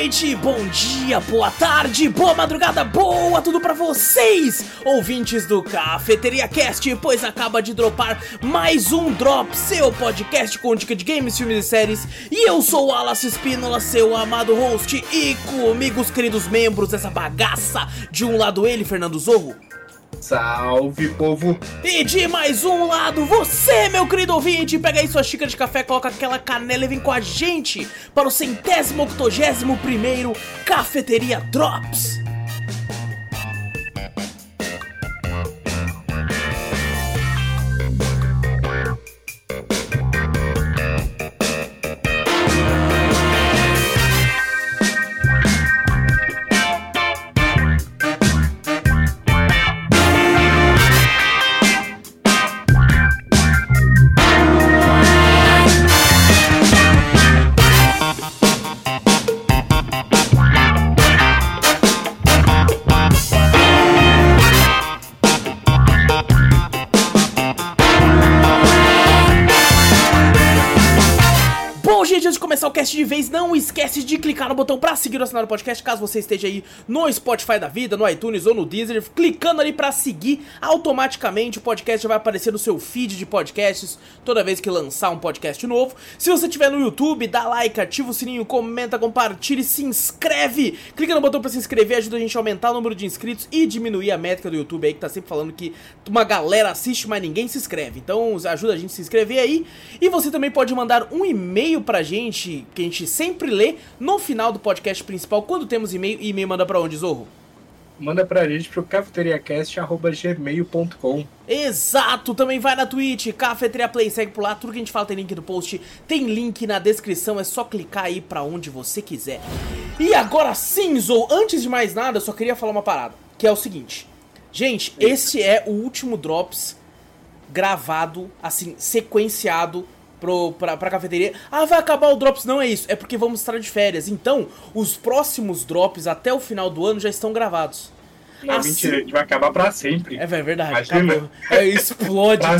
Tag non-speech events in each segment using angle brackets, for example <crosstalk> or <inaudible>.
noite, bom dia, boa tarde, boa madrugada, boa tudo pra vocês, ouvintes do Cafeteria Cast, pois acaba de dropar mais um Drop, seu podcast com dica de games, filmes e séries. E eu sou o Alas Espínola, seu amado host, e comigo os queridos membros dessa bagaça. De um lado ele, Fernando Zorro. Salve, povo! E de mais um lado, você, meu querido ouvinte, pega aí sua xícara de café, coloca aquela canela e vem com a gente para o centésimo octogésimo primeiro Cafeteria Drops. Antes de vez, não esquece de clicar no botão pra seguir o assinar o podcast, caso você esteja aí no Spotify da vida, no iTunes ou no Deezer, clicando ali pra seguir, automaticamente o podcast já vai aparecer no seu feed de podcasts toda vez que lançar um podcast novo. Se você estiver no YouTube, dá like, ativa o sininho, comenta, compartilha se inscreve. Clica no botão pra se inscrever, ajuda a gente a aumentar o número de inscritos e diminuir a métrica do YouTube aí, que tá sempre falando que uma galera assiste, mas ninguém se inscreve. Então ajuda a gente a se inscrever aí. E você também pode mandar um e-mail pra gente, que a gente sempre lê no final do podcast principal. Quando temos e-mail, e-mail manda pra onde, Zorro? Manda pra gente pro cafeteriacast.gmail.com Exato, também vai na Twitch, Cafeteria Play, segue por lá, tudo que a gente fala tem link no post, tem link na descrição, é só clicar aí pra onde você quiser. E agora sim, Zou, antes de mais nada, eu só queria falar uma parada, que é o seguinte. Gente, esse é o último Drops gravado, assim, sequenciado pro, pra, pra cafeteria. Ah, vai acabar o Drops. Não é isso, é porque vamos estar de férias. Então, os próximos Drops até o final do ano já estão gravados. Não, Assim- mentira, a gente vai acabar pra sempre. É é verdade. É, explode. <laughs>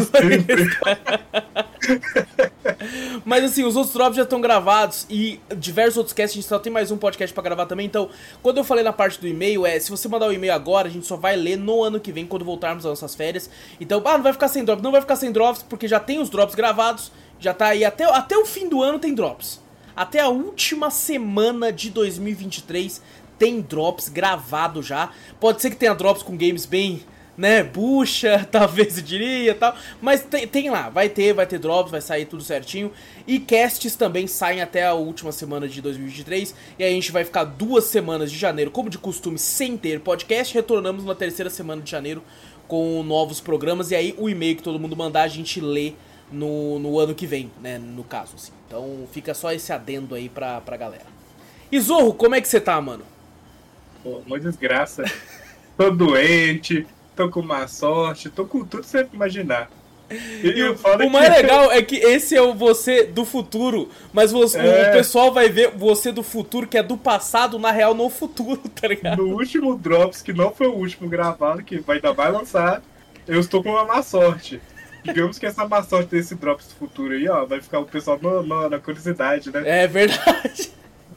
Mas assim, os outros drops já estão gravados e diversos outros casts, a gente só tem mais um podcast pra gravar também. Então, quando eu falei na parte do e-mail, é se você mandar o e-mail agora, a gente só vai ler no ano que vem, quando voltarmos às nossas férias. Então, ah, não vai ficar sem drops, não vai ficar sem drops, porque já tem os drops gravados, já tá aí até, até o fim do ano tem drops. Até a última semana de 2023 tem drops gravado já. Pode ser que tenha drops com games bem, né, bucha, <laughs> talvez eu diria tal. Mas tem, tem lá, vai ter, vai ter drops, vai sair tudo certinho. E casts também saem até a última semana de 2023. E aí a gente vai ficar duas semanas de janeiro, como de costume, sem ter podcast. Retornamos na terceira semana de janeiro com novos programas. E aí o e-mail que todo mundo mandar a gente lê no, no ano que vem, né, no caso, assim. Então fica só esse adendo aí pra, pra galera. E Zorro, como é que você tá, mano? Pô, uma desgraça. tô doente, tô com má sorte, tô com tudo que você imaginar. E, E o, o mais que- <laughs> legal é que esse é o você do futuro, mas você- É. o pessoal vai ver você do futuro, que é do passado, na real, no futuro, tá ligado? No último Drops, que não foi o último gravado, que vai- ainda vai lançar, eu estou com uma má sorte. Digamos que essa má sorte desse Drops do futuro aí, ó, vai ficar o pessoal no- no- na curiosidade, né? É verdade.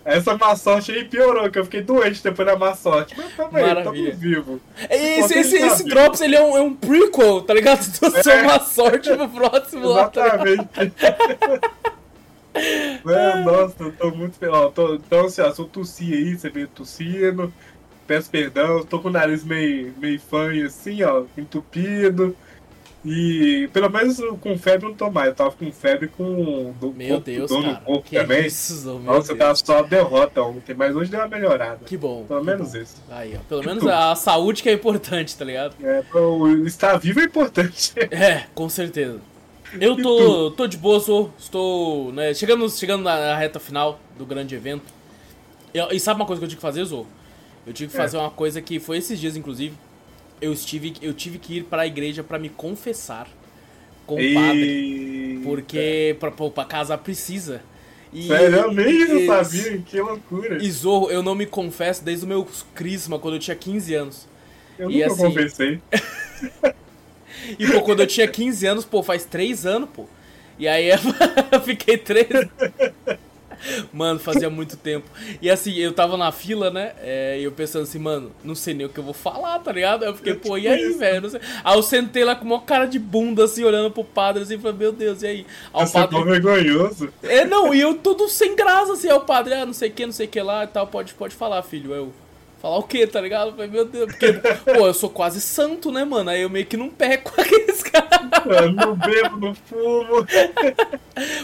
Essa má sorte aí piorou, que eu fiquei doente depois da má sorte. Mas tamo aí, tamo vivo. Esse, esse, Pode esse ser, Drops, ele é um, é um prequel, tá ligado? Do seu É. má sorte pro próximo lá, tá? Exatamente. Mano, <laughs> nossa, eu tô muito. Ó, tô, então, assim, ó, se eu tossi aí, você veio tossindo, peço perdão, tô com o nariz meio, meio fanho assim, ó, entupido. E pelo menos com febre eu não tô mais. Eu tava com febre com do Meu corpo, Deus, dor no cara. corpo Que também. isso, Zou, meu Nossa, eu Deus. tava só derrota ontem, mas hoje deu uma melhorada. Que bom. Pelo que menos bom. isso. Aí, ó. Pelo menos a saúde que é importante, tá ligado? É, o estar vivo é importante. <laughs> É, com certeza. Eu tô, tô de boa, sou, estou, né, chegando, chegando na reta final do grande evento. E, e sabe uma coisa que eu tive que fazer, Zou? Eu tive que É. fazer uma coisa que foi esses dias, inclusive. Eu, estive, eu tive que ir pra igreja pra me confessar com o padre. E... Porque pra, pra casar precisa. E, Sério, eu nem e- sabia, que loucura. E Zorro, eu não me confesso desde o meu crisma, quando eu tinha 15 anos. Eu e nunca assim- conversei. <laughs> E, pô, quando eu tinha 15 anos, pô, faz 3 anos, pô. E aí eu <laughs> fiquei 3. <laughs> Mano, fazia muito tempo. E assim, eu tava na fila, né? É, e eu pensando assim, mano, não sei nem o que eu vou falar, tá ligado? Eu fiquei, pô, e aí, velho? Aí eu sentei lá com uma cara de bunda, assim, olhando pro padre, assim, falei, meu Deus, e aí? aí o padre... é vergonhoso. É, não, e eu tudo sem graça, assim, aí o padre, ah, não sei o que, não sei o que lá e tal, pode, pode falar, filho. Eu, Falar o quê, tá ligado? Eu falei, meu Deus, porque, pô, eu sou quase santo, né, mano? Aí eu meio que não peco <laughs> aqueles caras. Eu não bebo, não fumo.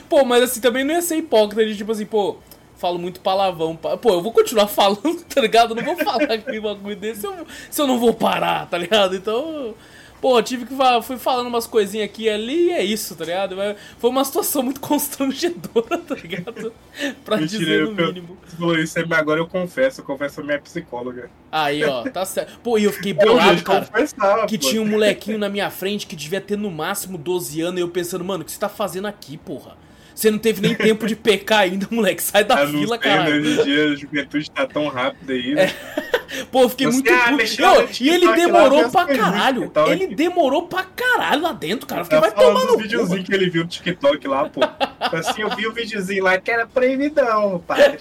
pô, mas assim, também não ia ser hipócrita de tipo assim, pô, falo muito palavrão. Pô, eu vou continuar <laughs> falando, tá ligado? Eu não vou falar aquele bagulho desse se eu, se eu não vou parar, tá ligado? Então. Pô, tive que fui falando umas coisinhas aqui e ali e é isso, tá ligado? Foi uma situação muito <laughs> constrangedora, tá ligado? <laughs> pra Mentira, dizer no mínimo. Você falou isso, agora eu confesso, eu confesso a minha psicóloga. Aí, ó, tá certo. Pô, e eu fiquei <laughs> bolado, cara. Que pô. tinha um molequinho na minha frente que devia ter no máximo 12 anos e eu pensando, mano, o que você tá fazendo aqui, porra? Você não teve nem tempo de pecar ainda, moleque. Sai da eu fila, cara. Hoje em dia a juventude tá tão rápida aí, né? É. <laughs> Pô, fiquei Você muito puto. E ele demorou pra caralho. Ele demorou pra caralho lá dentro, cara. Eu fiquei, tá vai tomar no videozinho que ele viu no TikTok lá, pô. <laughs> Assim, eu vi o videozinho lá que era proibidão, pai.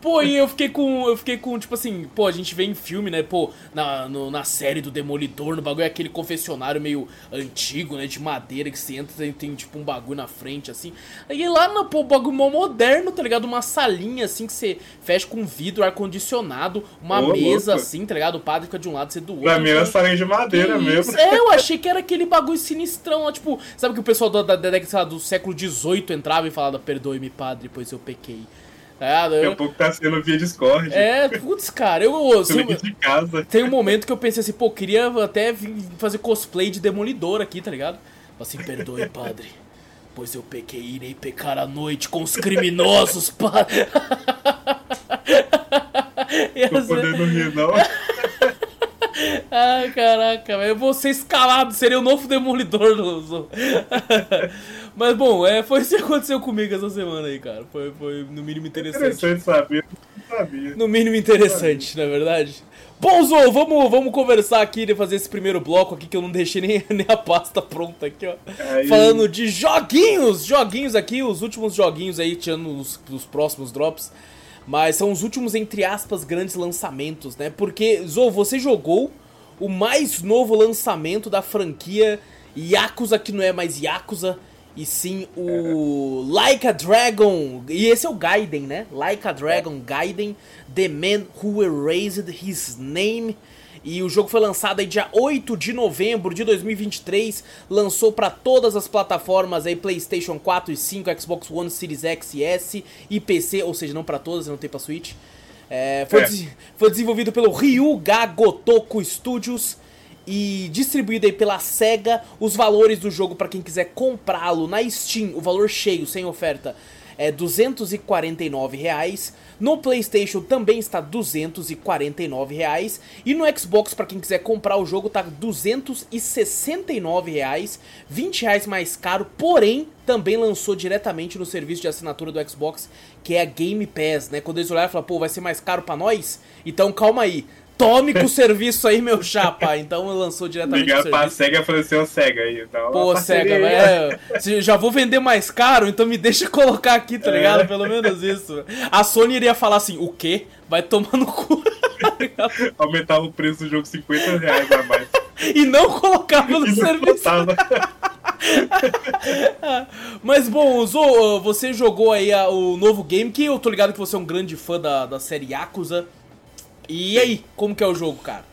Pô, e eu fiquei com. Eu fiquei com, tipo assim, pô, a gente vê em filme, né? Pô, na, no, na série do Demolidor, no bagulho é aquele confessionário meio antigo, né? De madeira que você entra e tem, tipo, um bagulho na frente, assim. E lá no pô, bagulho moderno, tá ligado? Uma salinha assim que você fecha com vidro, ar-condicionado, uma Ô, mesa louco. assim, tá ligado? O padre fica de um lado, você do outro. Pra mim era salinha de madeira que mesmo. É, eu achei que era aquele bagulho sinistrão, ó, tipo, sabe que o pessoal da, da, da, do século XVIII entrava e falava, perdoe-me, padre, pois eu pequei. É, Daqui a pouco tá sendo via Discord. É, putz, cara, eu. eu assim, de casa. Tem um momento que eu pensei assim, pô, queria até vir fazer cosplay de Demolidor aqui, tá ligado? Assim, perdoe, <laughs> padre. Pois eu pequei e irei pecar à noite com os criminosos, <laughs> padre. Tô podendo rir, não. <laughs> Ai, caraca, eu vou ser escalado, seria o novo Demolidor do. <laughs> Mas bom, é, foi isso que aconteceu comigo essa semana aí, cara. Foi, foi no mínimo interessante. Interessante saber, sabia. No mínimo interessante, na é verdade. Bom, Zou, vamos, vamos conversar aqui e fazer esse primeiro bloco aqui que eu não deixei nem, <laughs> nem a pasta pronta aqui, ó. Aí. Falando de joguinhos, joguinhos aqui, os últimos joguinhos aí, tirando os, os próximos drops. Mas são os últimos, entre aspas, grandes lançamentos, né? Porque, Zou, você jogou o mais novo lançamento da franquia Yakuza, que não é mais Yakuza, e sim o Like a Dragon. E esse é o Gaiden, né? Like a Dragon Gaiden, The Man Who Erased His Name. E o jogo foi lançado aí dia 8 de novembro de 2023, lançou para todas as plataformas aí PlayStation 4 e 5, Xbox One, Series X e S e PC, ou seja, não para todas, não tem para Switch. É, foi, é. Des foi desenvolvido pelo Ryuga Gotoku Studios e distribuído aí pela SEGA. Os valores do jogo para quem quiser comprá-lo na Steam, o valor cheio, sem oferta, é 249 reais. No PlayStation também está 249 reais. E no Xbox, para quem quiser comprar o jogo, tá 269 reais, 20 reais mais caro. Porém, também lançou diretamente no serviço de assinatura do Xbox, que é a Game Pass, né? Quando eles olharam falaram, pô, vai ser mais caro para nós? Então calma aí. Tome com o serviço aí, meu chapa. Então lançou diretamente Ligar pra SEGA e falou assim, ô SEGA aí. Então, Pô, SEGA, é, já vou vender mais caro, então me deixa colocar aqui, tá ligado? É. Pelo menos isso. A Sony iria falar assim, o quê? Vai tomar no cu. <laughs> Aumentava o preço do jogo 50 reais a mais. e não colocava no e serviço. <laughs> Mas bom, Zo, você jogou aí o novo game, que eu tô ligado que você é um grande fã da, da série Yakuza. E aí, como que é o jogo, cara?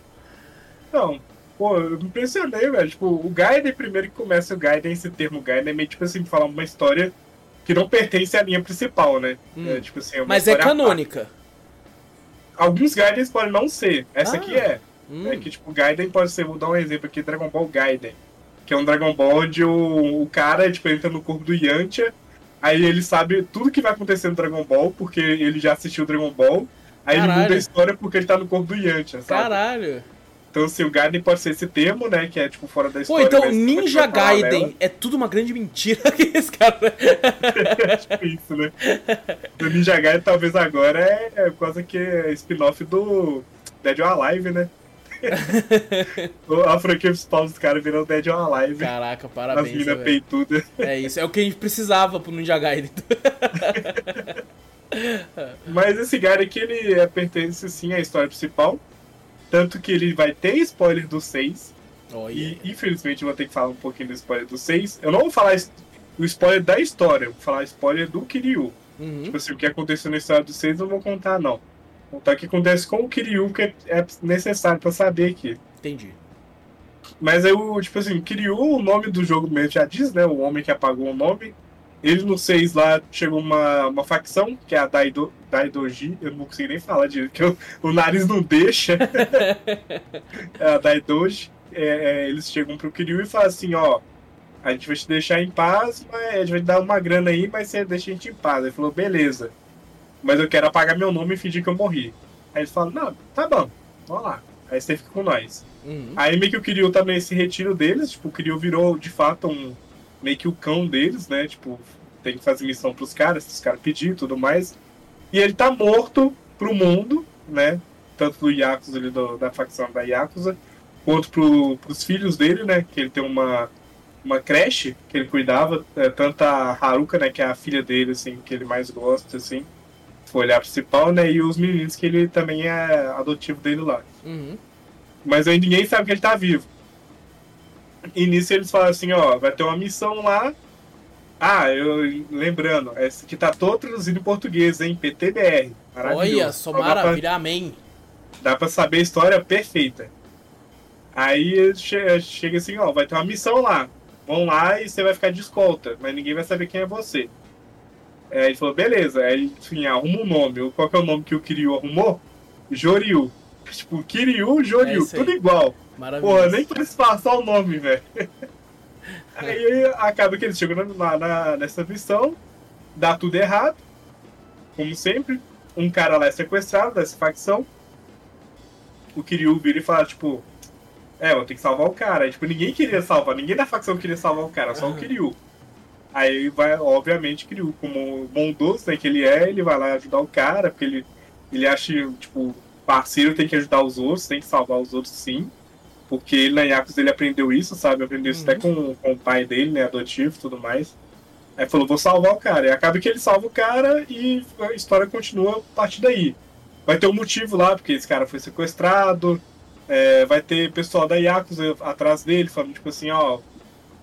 Não, pô, eu me impressionei, velho. Tipo, o Gaiden, primeiro que começa o Gaiden, esse termo Gaiden é meio tipo assim, falar uma história que não pertence à linha principal, né? Hum. É, tipo assim, é Mas é canônica. Alguns Gaidens podem não ser. Essa ah. aqui é. Hum. É que, tipo, Gaiden pode ser, vou dar um exemplo aqui, Dragon Ball Gaiden. Que é um Dragon Ball onde o, o cara, tipo, entra no corpo do Yantia, aí ele sabe tudo que vai acontecer no Dragon Ball, porque ele já assistiu Dragon Ball, Aí Caralho. ele muda a história porque ele tá no corpo do Yantia, sabe? Caralho. Então, assim, o Gaiden pode ser esse termo, né? Que é, tipo, fora da história. Pô, então Ninja Gaiden é tudo uma grande mentira <laughs> que esse cara... é <laughs> tipo isso, né? O Ninja Gaiden, talvez agora, é, é quase que é spin-off do Dead or Alive, né? <laughs> a franquia principal dos caras virou Dead or Alive. Caraca, As parabéns. minas velho. peitudas. É isso, é o que a gente precisava pro Ninja Gaiden. Mas esse Gary aqui, ele é, pertence sim à história principal. Tanto que ele vai ter spoiler do 6. Olha. E infelizmente eu vou ter que falar um pouquinho do spoiler do 6. Eu não vou falar o spoiler da história, eu vou falar spoiler do Kiryu. Uhum. Tipo assim, o que aconteceu na história do 6 eu não vou contar, não. Vou contar o que acontece com o Kiryu, que é, é necessário pra saber aqui. Entendi. Mas aí, o, tipo assim, Kiryu, o nome do jogo mesmo já diz, né? O homem que apagou o nome. Ele no 6 lá chegou uma, uma facção, que é a Daido, Daidoji. Eu não vou conseguir nem falar disso, porque o, o nariz não deixa. <laughs> é a Daidoji. É, é, eles chegam pro Kiryu e falam assim: ó, a gente vai te deixar em paz, mas a gente vai te dar uma grana aí, mas você deixa a gente em paz. Ele falou: beleza. Mas eu quero apagar meu nome e fingir que eu morri. Aí eles falam: não, tá bom, vamos lá. Aí você fica com nós. Uhum. Aí meio que o Kiryu tá nesse retiro deles, tipo, o Kiryu virou de fato um. Meio que o cão deles, né? Tipo, tem que fazer missão pros caras, se os caras pedirem e tudo mais. E ele tá morto pro mundo, né? Tanto do Yakuza ali, do- da facção da Yakuza, quanto pro, pros filhos dele, né? Que ele tem uma, uma creche que ele cuidava, é, tanto a Haruka, né? Que é a filha dele, assim, que ele mais gosta, assim. Foi olhar principal, né? E os meninos que ele também é adotivo dele lá. Uhum. Mas aí ninguém sabe que ele tá vivo. E nisso eles falam assim, ó, vai ter uma missão lá. Ah, eu lembrando, essa aqui tá todo traduzido em português, hein? PTBR. Olha, só dá pra- maravilha, amém. Dá pra saber a história perfeita. Aí che- chega assim, ó, vai ter uma missão lá. Vão lá e você vai ficar de escolta, mas ninguém vai saber quem é você. Aí ele falou, beleza. Aí, enfim, arruma um nome. Qual que é o nome que o Kiryu arrumou? Joryu. Tipo, Kiryu, É Joryu, isso aí. tudo igual. Maravilhoso. Porra, nem pra disfarçar o nome, velho. <laughs> Aí acaba que eles chegam na, na- nessa missão, dá tudo errado, como sempre. Um cara lá é sequestrado dessa facção. O Kiryu vira e fala, tipo, é, vou ter que salvar o cara. Aí, tipo, ninguém queria salvar, ninguém da facção queria salvar o cara, só o. Kiryu. Aí vai, obviamente, Kiryu, como bondoso né, que ele é, ele vai lá ajudar o cara, porque ele, ele acha, tipo, parceiro tem que ajudar os outros, tem que salvar os outros sim. Porque ele na Yakuza ele aprendeu isso, sabe? Aprendeu isso Uhum. até com, com o pai dele, né? Adotivo e tudo mais. Aí falou, vou salvar o cara. E acaba que ele salva o cara e a história continua a partir daí. Vai ter um motivo lá, porque esse cara foi sequestrado. é, vai ter pessoal da Yakuza atrás dele, falando tipo assim, ó,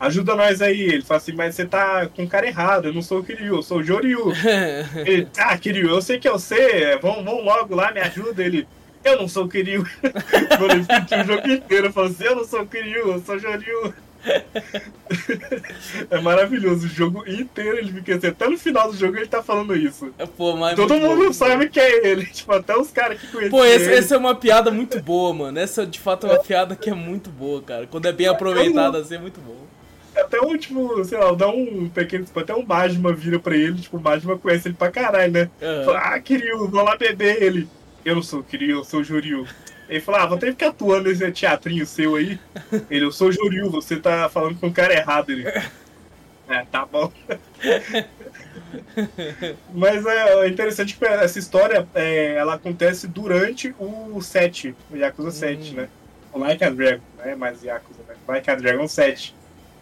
ajuda nós aí. Ele fala assim, mas você tá com o cara errado, eu não sou o Kiryu, eu sou o Joryu. <laughs> Ele, ah, Kiryu, eu sei que eu sei, vão, vão logo lá, me ajuda. Ele, eu não sou o Kiryu. <laughs> Mano, ele repetiu o jogo inteiro, falando assim, eu não sou o Kiryu, eu sou o Joryu. <laughs> é maravilhoso, o jogo inteiro ele fica assim, até no final do jogo ele tá falando isso. Pô, mas Todo muito mundo bom. sabe que é ele, <laughs> tipo, até os caras que conhecem Pô, esse, essa é uma piada muito boa, mano. Essa de fato é uma piada que é muito boa, cara. Quando é bem aproveitada assim, é muito bom. Até um, tipo, sei lá, dá um pequeno, tipo, até um Majima vira pra ele, tipo, o Majima conhece ele pra caralho, né? Aham. Fala, ah, Kiryu, vou lá beber ele. Eu não sou o Kiryu, eu sou o Joryu. Ele fala, ah, vou ter que ficar atuando nesse teatrinho seu aí. Ele, eu sou o Joryu, você tá falando com o cara errado. Ele, é, tá bom. <laughs> Mas é, é interessante que essa história, é, ela acontece durante o 7, o Yakuza 7, Hum. né? O Like a Dragon, né? Mais Yakuza, né? Like a Dragon 7,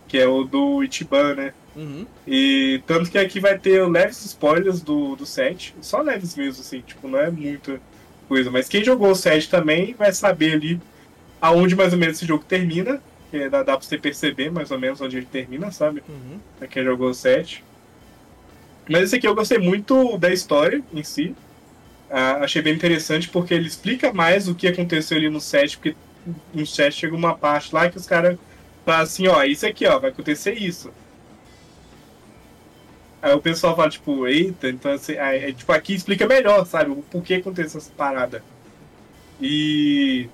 que é o do Ichiban, né? Uhum. E tanto que aqui vai ter leves spoilers do, do 7. Só leves mesmo, assim, tipo, não é muita coisa. Mas quem jogou o 7 também vai saber ali aonde mais ou menos esse jogo termina. Que dá, dá pra você perceber mais ou menos onde ele termina, sabe? Uhum. Pra quem jogou o 7. Mas esse aqui eu gostei muito da história em si. Ah, achei bem interessante porque ele explica mais o que aconteceu ali no 7, porque no 7 chega uma parte lá que os caras falam assim, ó, isso aqui, ó, vai acontecer isso. Aí o pessoal fala, tipo, eita, então assim, aí, aí, tipo, aqui explica melhor, sabe? O porquê aconteceu essa parada. E.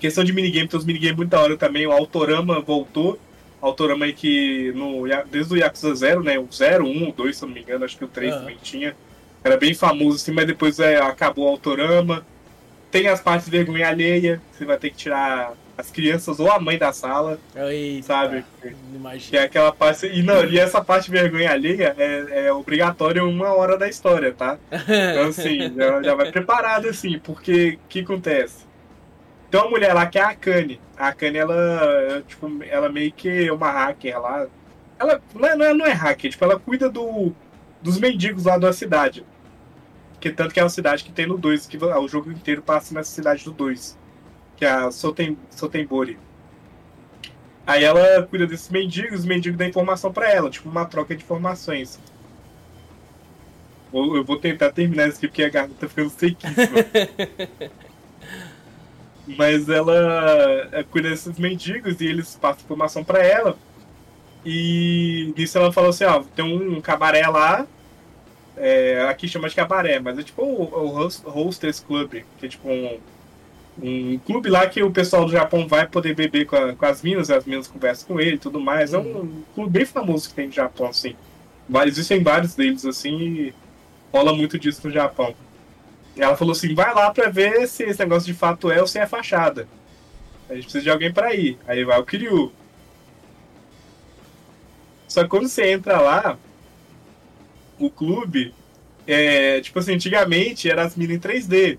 Questão de minigame, tem uns minigames muito da hora também. O Autorama voltou. Autorama aí que no, desde o Yakuza 0, né? O 0, 1, o 2, se eu não me engano, acho que o 3 Ah. também tinha. Era bem famoso assim, mas depois é, acabou o Autorama. Tem as partes de vergonha alheia, você vai ter que tirar as crianças ou a mãe da sala, Eita, sabe? Não Que imagina. é aquela parte. E não, e essa parte vergonha alheia é, é obrigatória uma hora da história, tá? <laughs> Então, assim, já, já vai preparado, assim, porque o que acontece? Tem uma mulher lá que é a Akane. A Akane, ela, tipo, ela meio que é uma hacker lá. Ela não é, não é, não é hacker, tipo, ela cuida do, dos mendigos lá da cidade. Que tanto que é uma cidade que tem no 2, que o jogo inteiro passa nessa cidade do 2. Que é a Soten, Sotenbori. Aí ela cuida desses mendigos, os mendigos dão informação para ela, tipo uma troca de informações. Eu vou tentar terminar isso aqui porque a garganta tá ficando sequíssima. <laughs> Mas ela é, cuida desses mendigos e eles passam informação para ela. E nisso ela falou assim, ó, tem um cabaré lá, é, aqui chama de cabaré, mas é tipo o, o Hostess Club, que é tipo um, um clube lá que o pessoal do Japão vai poder beber com, a, com as minas, as minas conversam com ele e tudo mais. É um, um clube bem famoso que tem no Japão, assim. Existem vários deles, assim, e rola muito disso no Japão. E ela falou assim: vai lá pra ver se esse negócio de fato é ou se é fachada. A gente precisa de alguém pra ir. Aí vai o Kiryu. Só que quando você entra lá, o clube, é, tipo assim, antigamente era as minas em 3D.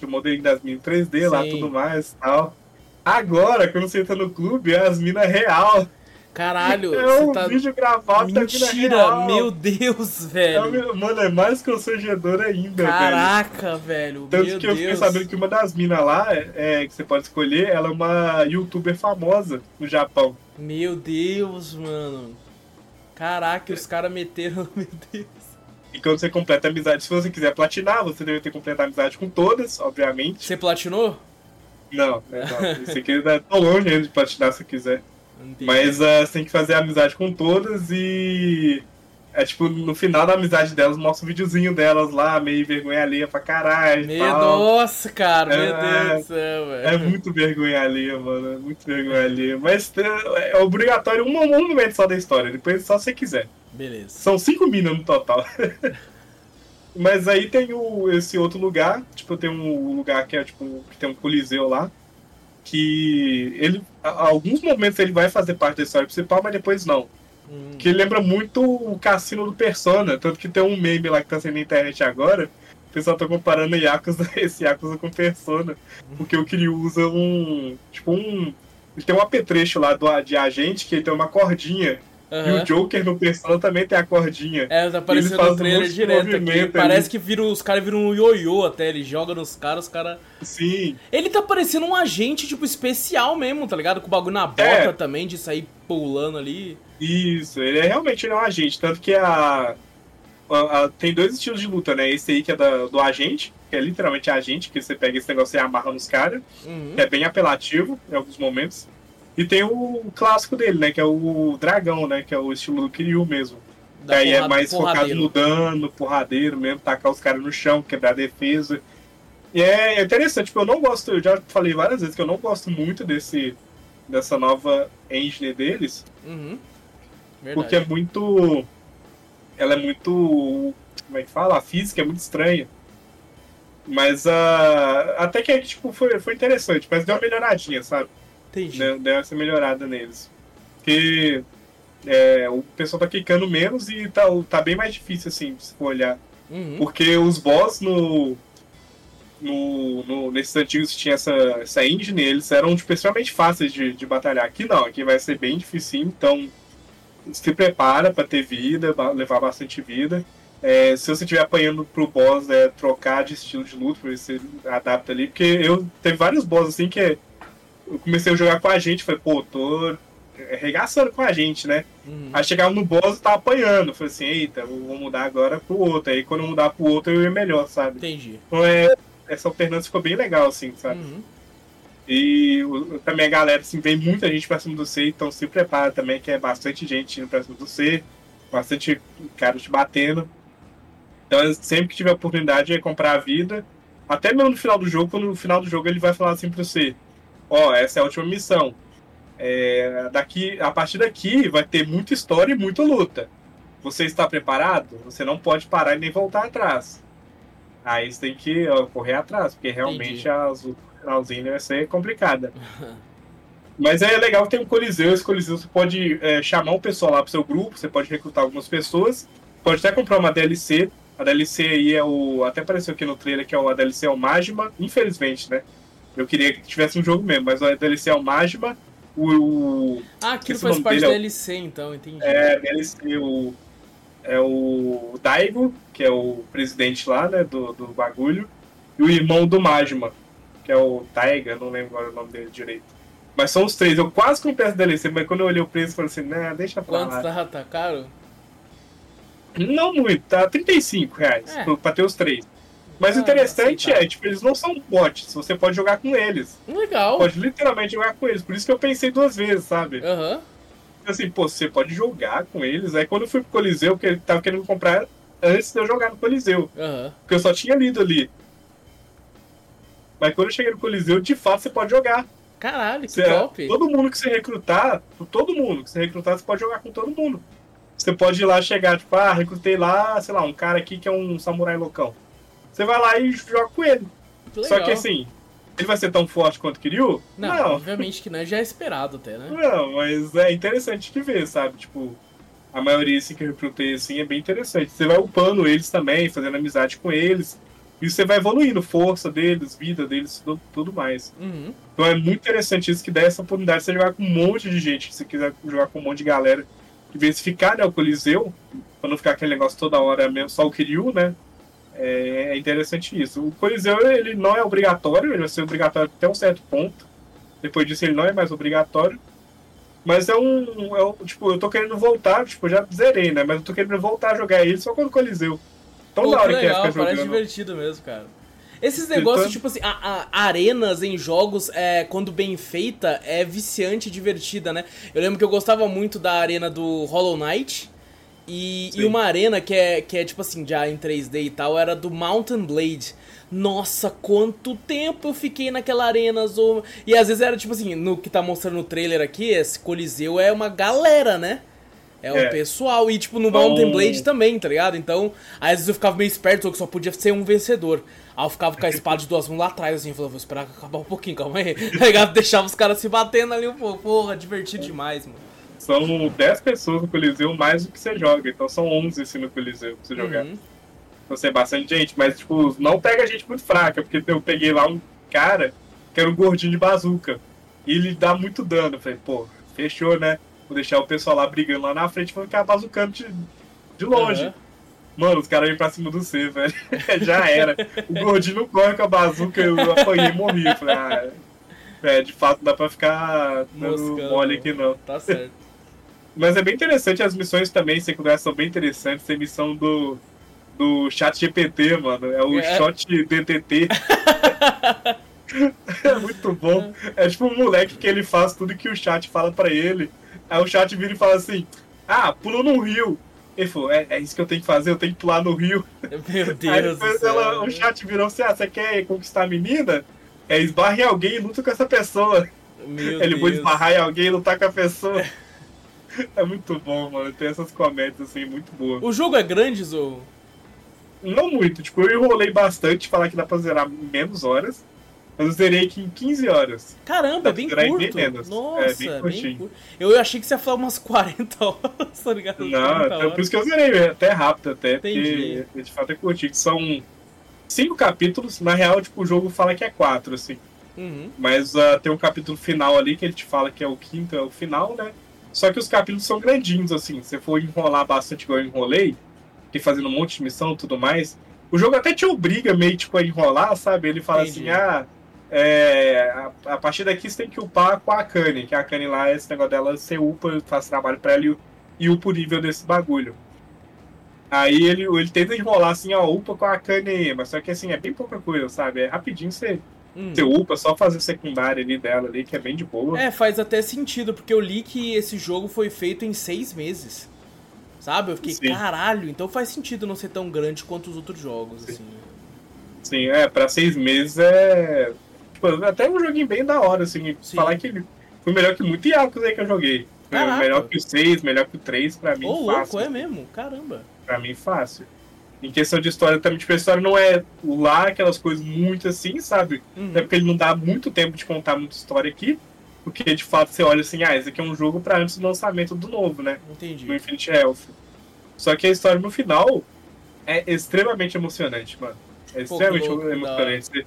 Tinha o modelinho das minas em 3D Sim. lá, tudo mais tal. Agora, quando você entra no clube, é as minas real. Caralho, é um tá... vídeo gravado Mentira, da vida meu Deus, velho. É, mano, é mais constrangedor ainda, Caraca, velho. Tanto meu que eu fiquei sabendo que uma das minas lá, é, que você pode escolher, ela é uma youtuber famosa no Japão. Meu Deus, mano. Caraca, os caras meteram, <laughs> meu Deus. E quando você completa a amizade, se você quiser platinar, você deve ter completado a amizade com todas, obviamente. Você platinou? Não, não. Isso aqui tá tão longe ainda de platinar se quiser. Entendi. Mas uh, você tem que fazer amizade com todas e. É tipo, no final da amizade delas, mostra um videozinho delas lá, meio vergonha alheia pra caralho. Meu nossa, cara, é, meu Deus do céu, velho. É muito vergonha alheia, mano. É muito vergonha alheia. Mas é, é obrigatório um, um momento só da história, depois só se você quiser. Beleza. São cinco minas no total. <laughs> Mas aí tem o, esse outro lugar, tipo, tem um lugar que é tipo, que tem um coliseu lá que ele, a, alguns momentos ele vai fazer parte da história principal, mas depois não. Hum. Que lembra muito o cassino do Persona, tanto que tem um meme lá que tá sendo na internet agora. O pessoal tá comparando Yakuza, <laughs> esse Yakuza com Persona. Porque o Kiryu usa um. Tipo um. Ele tem um apetrecho lá do, de agente que ele tem uma cordinha Uhum. E o Joker no Persona também tem a cordinha. É, tá aparecendo no trailer um direto aqui. Parece que vira, os caras viram um ioiô até. Ele joga nos caras, os caras. Sim. Ele tá parecendo um agente, tipo, especial mesmo, tá ligado? Com o bagulho na bota é. também, de sair pulando ali. Isso, ele é realmente ele é um agente. Tanto que a, a, a, tem dois estilos de luta, né? Esse aí que é da, do agente, que é literalmente agente, que você pega esse negócio e amarra nos caras, uhum. que é bem apelativo em alguns momentos. E tem o clássico dele, né? Que é o dragão, né? Que é o estilo do Kiryu mesmo. Da aí é mais focado no dano, porradeiro mesmo, tacar os caras no chão, quebrar a defesa. E é interessante, tipo, eu não gosto, eu já falei várias vezes que eu não gosto muito desse dessa nova engine deles. Uhum. Porque é muito. Ela é muito. Como é que fala? A física é muito estranha. Mas uh, até que tipo, foi, foi interessante, mas deu uma melhoradinha, sabe? Entendi. Deu, deu essa melhorada neles. Porque é, o pessoal tá quicando menos e tá, tá bem mais difícil, assim, se for olhar. Uhum. Porque os boss no, no, no, nesses antigos tinha essa, essa engine, eles eram tipo, extremamente fáceis de, de batalhar. Aqui não, aqui vai ser bem difícil, então se prepara para ter vida, levar bastante vida. É, se você estiver apanhando pro boss, é trocar de estilo de luta, pra ver se adapta ali. Porque eu teve vários boss assim que eu comecei a jogar com a gente, falei, pô, tô arregaçando com a gente, né? Uhum. Aí chegava no boss e tava apanhando. Falei assim, eita, vou mudar agora pro outro. Aí quando eu mudar pro outro eu ia melhor, sabe? Entendi. Então é, essa alternância ficou bem legal, assim, sabe? Uhum. E o, também a galera, assim, vem muita gente pra cima do C, então se prepara também, que é bastante gente indo pra cima do C, bastante cara te batendo. Então sempre que tiver oportunidade é comprar a vida. Até mesmo no final do jogo, quando no final do jogo ele vai falar assim pra você, ó, essa é a última missão. É, daqui, a partir daqui vai ter muita história e muita luta. Você está preparado? Você não pode parar e nem voltar atrás. Aí você tem que ó, correr atrás, porque realmente a finalzinho vai ser complicada. Mas é legal que tem um coliseu. Esse coliseu você pode é, chamar o pessoal lá pro seu grupo, você pode recrutar algumas pessoas, pode até comprar uma DLC. A DLC aí é o. Até apareceu aqui no trailer que é o, a DLC é o Magma, infelizmente, né? Eu queria que tivesse um jogo mesmo, mas o DLC é o Magma, o. o Ah, aquilo faz parte dele da é DLC, então, entendi. é, DLC, o. É o Daigo, que é o presidente lá, né, do, do bagulho, e o irmão do Magma, que é o Taiga, não lembro agora o nome dele direito. Mas são os três. Eu quase comprei essa DLC, mas quando eu olhei o preço, eu falei assim, né, deixa pra Quanto lá. tá, tá caro? Não muito, tá 35 reais É. pra ter os três. Mas o Ah, interessante é, tipo, eles não são bots, você pode jogar com eles. Legal. Pode literalmente jogar com eles. Por isso que eu pensei duas vezes, sabe? Aham. Assim, pô, você pode jogar com eles. Aí quando eu fui pro Coliseu, que ele tava querendo comprar antes de eu jogar no Coliseu. Aham. Porque eu só tinha lido ali. Mas quando eu cheguei no Coliseu, de fato você pode jogar. Caralho, que Você- top. todo mundo que você recrutar, todo mundo que você recrutar, você pode jogar com todo mundo. Você pode ir lá chegar, tipo, ah, recrutei lá, sei lá, um cara aqui que é um samurai loucão. Você vai lá e joga com ele. Legal. Só que assim, ele vai ser tão forte quanto o Kiryu? Não, não. obviamente que não, já é esperado até, né? Não, mas é interessante de ver, sabe? Tipo, a maioria assim, que eu recrutei assim é bem interessante. Você vai upando eles também, fazendo amizade com eles. E você vai evoluindo, força deles, vida deles, tudo, tudo mais. Uhum. Então é muito interessante isso que dá essa oportunidade de você jogar com um monte de gente. Se você quiser jogar com um monte de galera. Em vez de ficar né, o Coliseu, pra não ficar aquele negócio toda hora mesmo, só o Kiryu, né? É, é interessante isso. O Coliseu ele não é obrigatório, ele vai ser obrigatório até um certo ponto. Depois disso ele não é mais obrigatório. Mas é um, é um- Tipo, eu tô querendo voltar, tipo, já zerei, né? Mas eu tô querendo voltar a jogar ele só quando Coliseu. Tão Pô, da que hora que é legal, ficar parece jogando. divertido mesmo, cara. Esses negócios, Então- tipo assim, a- a- arenas em jogos, é, quando bem feita, é viciante e divertida, né? Eu lembro que eu gostava muito da arena do Hollow Knight. E, e uma arena que é, que é, tipo assim, já em 3D e tal, era do Mountain Blade. Nossa, quanto tempo eu fiquei naquela arena, Zo. E às vezes era tipo assim, no que tá mostrando no trailer aqui, esse Coliseu é uma galera, né? É o É. pessoal. E tipo, no Mountain Blade também, tá ligado? Então, às vezes eu ficava meio esperto, que só podia ser um vencedor. Aí eu ficava com a espada de duas mãos lá atrás, assim, falando, vou esperar acabar um pouquinho, calma aí. <laughs> Tá ligado? Deixava os caras se batendo ali um pouco. Porra, divertido demais, mano. São 10 pessoas no Coliseu mais do que você joga. Então são 11 assim no Coliseu pra você jogar. Uhum. Então você é bastante gente. Mas, tipo, não pega gente muito fraca. Porque eu peguei lá um cara que era um gordinho de bazuca. E ele dá muito dano. Eu falei, pô, fechou, né? Vou deixar o pessoal lá brigando lá na frente e vou ficar bazucando de, de longe. Aham. Mano, os caras vêm pra cima do C, velho. <laughs> Já era. O gordinho não corre com a bazuca, eu apanhei e morri. Eu Falei, ah, é, de fato não dá pra ficar dando Moscando. mole aqui não. Tá certo. Mas é bem interessante, as missões também secundárias são bem interessantes. Tem missão do, do chat GPT, mano. É o É. shot DTT. <laughs> é muito bom. É tipo um moleque que ele faz tudo que o chat fala pra ele. Aí o chat vira e fala assim: Ah, pula no rio. Ele falou: é, é isso que eu tenho que fazer, eu tenho que pular no rio. Meu Aí Deus do depois ela, o chat virou assim: Ah, você quer conquistar a menina? É esbarre em alguém e luta com essa pessoa. Meu Ele Deus. esbarrar em alguém e lutar com a pessoa. <laughs> <laughs> É muito bom, mano. Tem essas comédias assim, muito boas. O jogo é grande, Zou? Não muito, tipo, eu enrolei bastante falar que dá pra zerar menos horas. Mas eu zerei aqui em 15 horas. Caramba, é bem zerar em bem curto. Nossa, É, bem, bem curto. Eu achei que você ia falar umas <laughs> 40 horas, tá ligado? Não, 30 é por isso que eu zerei, é até rápido até, Entendi. porque de fato é curtinho. São cinco capítulos, na real, tipo, o jogo fala que é quatro, assim. Uhum. Mas ah, tem um capítulo final ali que ele te fala que é o quinto, é o final, né? Só que os capítulos são grandinhos, assim. Se você for enrolar bastante igual eu enrolei, e fazendo um monte de missão e tudo mais, o jogo até te obriga meio tipo a enrolar, sabe? Ele fala Entendi. assim, ah, é, a, a partir daqui você tem que upar com a Akane, que a Akane lá, esse negócio dela, você upa, faz trabalho pra ela e, e upa o nível desse bagulho. Aí ele, ele tenta enrolar assim, ó, upa com a aí, mas só que assim, é bem pouca coisa, sabe? É rapidinho você Hum. você upa, só fazer o secundário ali dela ali, que é bem de boa. É, faz até sentido, porque eu li que esse jogo foi feito em seis meses. Sabe? Eu fiquei, Sim. caralho, então faz sentido não ser tão grande quanto os outros jogos, assim. Sim, é, pra seis meses é. Tipo, até um joguinho bem da hora, assim. Sim. Falar que foi melhor que muito Yakuza aí que eu joguei. Caraca. melhor que o 6, melhor que o 3, pra mim, Ô, fácil. louco, é mesmo? Caramba. Pra mim, fácil. Em questão de história também, tipo, a história não é lá aquelas coisas muito assim, sabe? Uhum. Até porque ele não dá muito tempo de contar muita história aqui. Porque de fato você olha assim, ah, esse aqui é um jogo pra antes do lançamento do novo, né? Entendi. do Infinite Health. Só que a história no final é extremamente emocionante, mano. É Pô, extremamente louco, emocionante.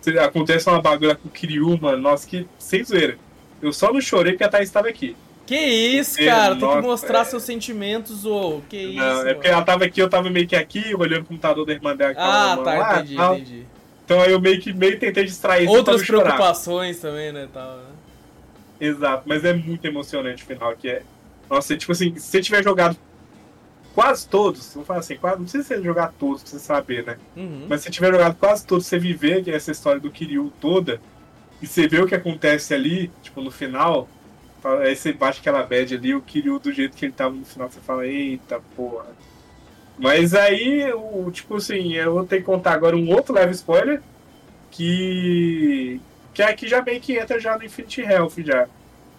Você, acontece uma bagulha com o Kiryu, mano, nossa, que sem zoeira. Eu só não chorei porque a Thaís estava aqui. Que isso, cara, tem nossa, que mostrar é. seus sentimentos, ô. Que isso. Não, é mano. porque ela tava aqui, eu tava meio que aqui, olhando o computador da irmã dela. Ah, tá, lá, entendi, tal. entendi. Então aí eu meio que meio tentei distrair Outras não chorar. preocupações também, né, tal. né? Exato, mas é muito emocionante o final, que é. Nossa, tipo assim, se você tiver jogado quase todos, vou falar assim, quase, não precisa você jogar todos pra você saber, né? Uhum. Mas se você tiver jogado quase todos, você viver essa história do Kiryu toda, e você vê o que acontece ali, tipo, no final, fala- aí você bate aquela bad ali, o Kiryu do jeito que ele tava no final, você fala, eita porra. Mas aí, o, tipo assim, eu vou ter que contar agora um outro leve spoiler, que. Que aqui já meio que entra já no Infinity Health já.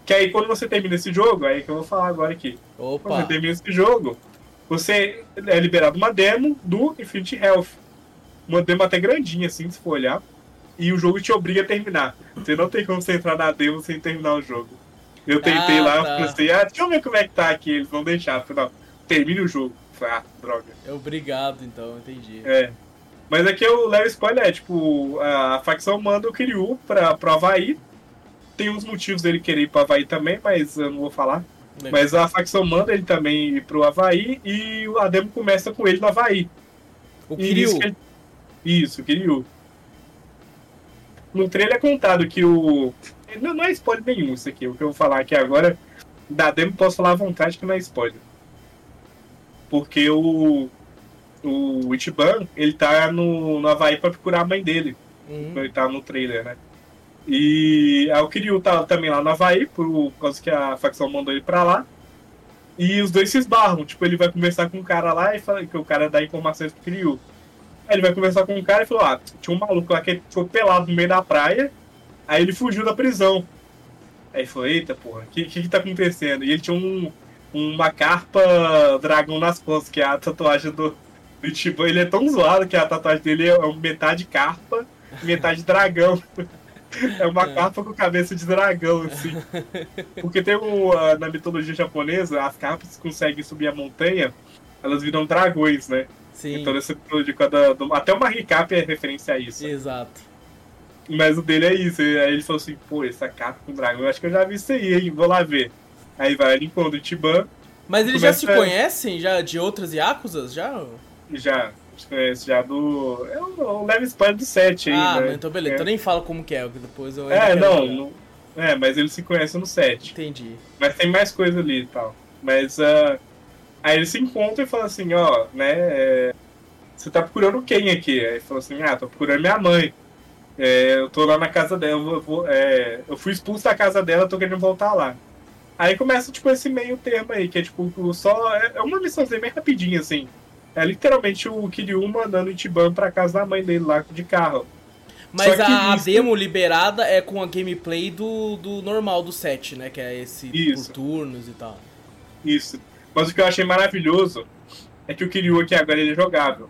Que aí quando você termina esse jogo, aí que eu vou falar agora aqui. Quando Opa. você termina esse jogo, você é liberado uma demo do Infinity Health. Uma demo até grandinha, assim, se for olhar. E o jogo te obriga a terminar. Você não tem como você entrar na demo sem terminar o jogo. Eu tentei Ah, lá, tá. eu pensei, ah, deixa eu ver como é que tá aqui. Eles vão deixar. Eu falei, não, termine o jogo. Eu Falei, ah, droga. É obrigado, então, entendi. É. Mas aqui o leve spoiler é, tipo, a facção manda o Kiryu pra, pro Havaí. Tem uns motivos dele querer ir pro Havaí também, mas eu não vou falar. Mas a facção manda ele também ir pro Havaí e a demo começa com ele no Havaí. o Kiryu. Isso, ele- isso, o Kiryu. No trailer é contado que o. Não, não é spoiler nenhum isso aqui. O que eu vou falar aqui agora, da demo posso falar à vontade que não é spoiler. Porque o. O Ichiban, ele tá no, no Havaí pra procurar a mãe dele. Uhum. Ele tá no trailer, né? E aí o Kiryu tá também lá no Havaí, por causa que a facção mandou ele pra lá. E os dois se esbarram. Tipo, ele vai conversar com um cara lá e fala que o cara dá informações pro Kiryu. Aí ele vai conversar com um cara e falou: Ah, tinha um maluco lá que ficou pelado no meio da praia. Aí ele fugiu da prisão. Aí ele falou: Eita, porra, o que, que que tá acontecendo? E ele tinha um, uma carpa dragão nas costas, que é a tatuagem do, do Ichiban. Ele é tão zoado que a tatuagem dele é metade carpa, metade dragão. <laughs> É uma É. carpa com cabeça de dragão, assim. <laughs> Porque tem um, na mitologia japonesa, as carpas que conseguem subir a montanha, elas viram dragões, né? Sim, Então nessa mitologia, até uma recap é referência a isso. exato. Mas o dele é isso. e Aí ele falou assim, pô, essa capa com dragão, eu acho que eu já vi isso aí, hein? Vou lá ver. Aí vai, ele encontra o Tiban, Mas eles já se conhecem, já, de outras Yakuzas, já? já, se conhece já do... É o, o leve spoiler do 7 aí, ah, né? então beleza. É. Então nem fala como que é, que depois eu É, não, não- É, mas eles se conhecem no 7. Entendi. Mas tem mais coisa ali e tal. Mas ah, aí eles se encontram e falam assim, ó, né? é, você tá procurando quem aqui? Aí ele falou assim, ah, tô procurando minha mãe. É, eu tô lá na casa dela, eu, vou- é, eu fui expulso da casa dela, tô querendo voltar lá. Aí começa, tipo, esse meio termo aí, que é tipo, só. É é uma missãozinha bem rapidinha, assim. É literalmente o Kiryu mandando o Ichiban pra casa da mãe dele lá de carro. Mas a, a demo liberada é com a gameplay do, do normal do set, né? Que é esse Isso. por turnos e tal. Isso. Mas o que eu achei maravilhoso é que o Kiryu aqui agora ele é jogável.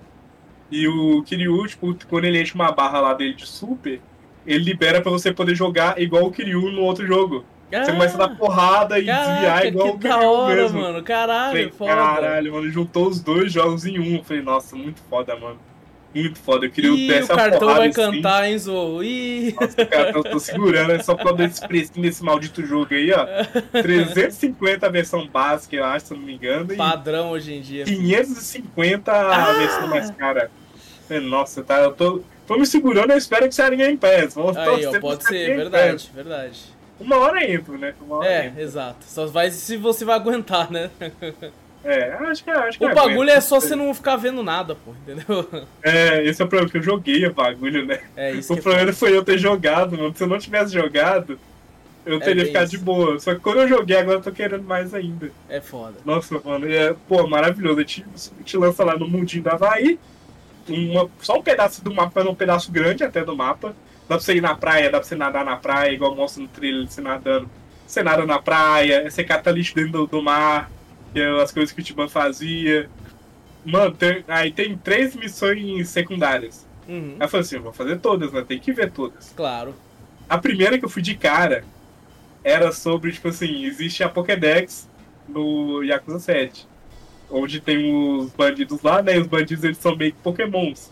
E o Kiryu, tipo, quando ele enche uma barra lá dele de super, ele libera pra você poder jogar igual o Kiryu no outro jogo. Você começa a dar porrada e desviar Ah, Caraca, igual que o da Kiryu hora, mesmo. mano. Caralho, Falei, foda. caralho, mano, juntou os dois jogos em um. Falei, nossa, muito foda, mano. Muito foda. Eu queria Ih, desce o a cartão vai assim. cantar, hein, Zo? Ih. Nossa, cara, eu tô segurando, é só pra dar esse precinho nesse maldito jogo aí, ó. 350 a versão básica, eu acho, se não me engano. E Padrão hoje em dia. 550 a Ah! versão mais cara. Falei, Nossa, tá, eu tô, tô me segurando, eu espero que Game Pass. Vamos Aí, ó, pode ser, verdade, verdade. Uma hora entra, né? Uma hora É, exato. Só vai se você vai aguentar, né? <laughs> É, acho que acho que O bagulho aguenta. é só você não ficar vendo nada, pô, entendeu? <laughs> É, esse é o problema, que eu joguei o bagulho, né? É isso o é problema foi eu ter jogado, mano. Se eu não tivesse jogado, eu É teria ficado isso. de boa. Só que quando eu joguei, agora eu tô querendo mais ainda. É foda. Nossa, mano, é, pô, maravilhoso. Ele te, te lança lá no mundinho do Havaí, uma, só um pedaço do mapa, um pedaço grande até do mapa. Dá pra você ir na praia, dá pra você nadar na praia, igual mostra no trailer, você nadando. Você nada na praia, você cata lixo dentro do, do mar, que é as coisas que o Tiban fazia. Mano, tem- aí tem três missões secundárias. Uhum, Aí eu falei assim, eu vou fazer todas, né? Tem que ver todas. claro. A primeira que eu fui de cara era sobre, tipo assim, existe a Pokédex no Yakuza 7. Onde tem os bandidos lá, né? E os bandidos eles são meio que pokémons.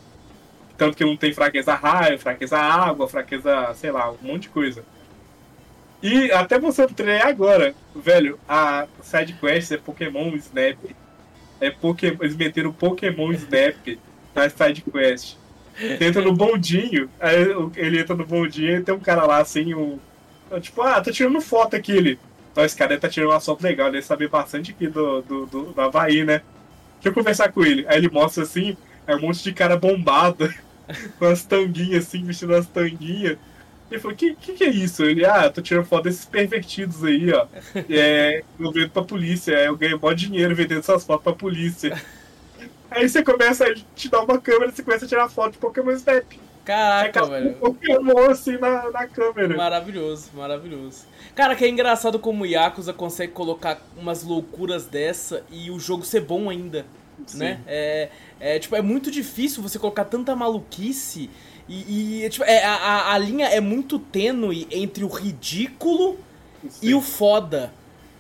Tanto que não tem fraqueza raio, fraqueza água, fraqueza, sei lá, um monte de coisa. E até você treinar agora, velho, a side quest é Pokémon Snap. É Pokémon, eles meteram Pokémon Snap na side quest. Você entra no bondinho, aí ele entra no bondinho e tem um cara lá assim, um. Tipo, ah, tô tirando foto aqui ele. Então esse cara tá tirando uma foto legal, ele sabe bastante aqui do, do, do, do Havaí, né? Deixa eu conversar com ele. Aí ele mostra assim, é um monte de cara bombado, <laughs> com as tanguinhas assim, vestindo as tanguinhas. Ele falou, que, que que é isso? Ele, ah, tô tirando foto desses pervertidos aí, ó. <laughs> É, eu vendo pra polícia, eu ganho mó dinheiro vendendo essas fotos pra polícia. Aí você começa a te dar uma câmera e você começa a tirar foto de Pokémon Snap. Caraca, velho. Pokémon assim na, na câmera. Maravilhoso, maravilhoso. Cara, que é engraçado como o Yakuza consegue colocar umas loucuras dessa e o jogo ser bom ainda, Sim. né? É, é, tipo, é muito difícil você colocar tanta maluquice e, e, tipo, é, a, a- linha é muito tênue entre o ridículo Sim. e o foda.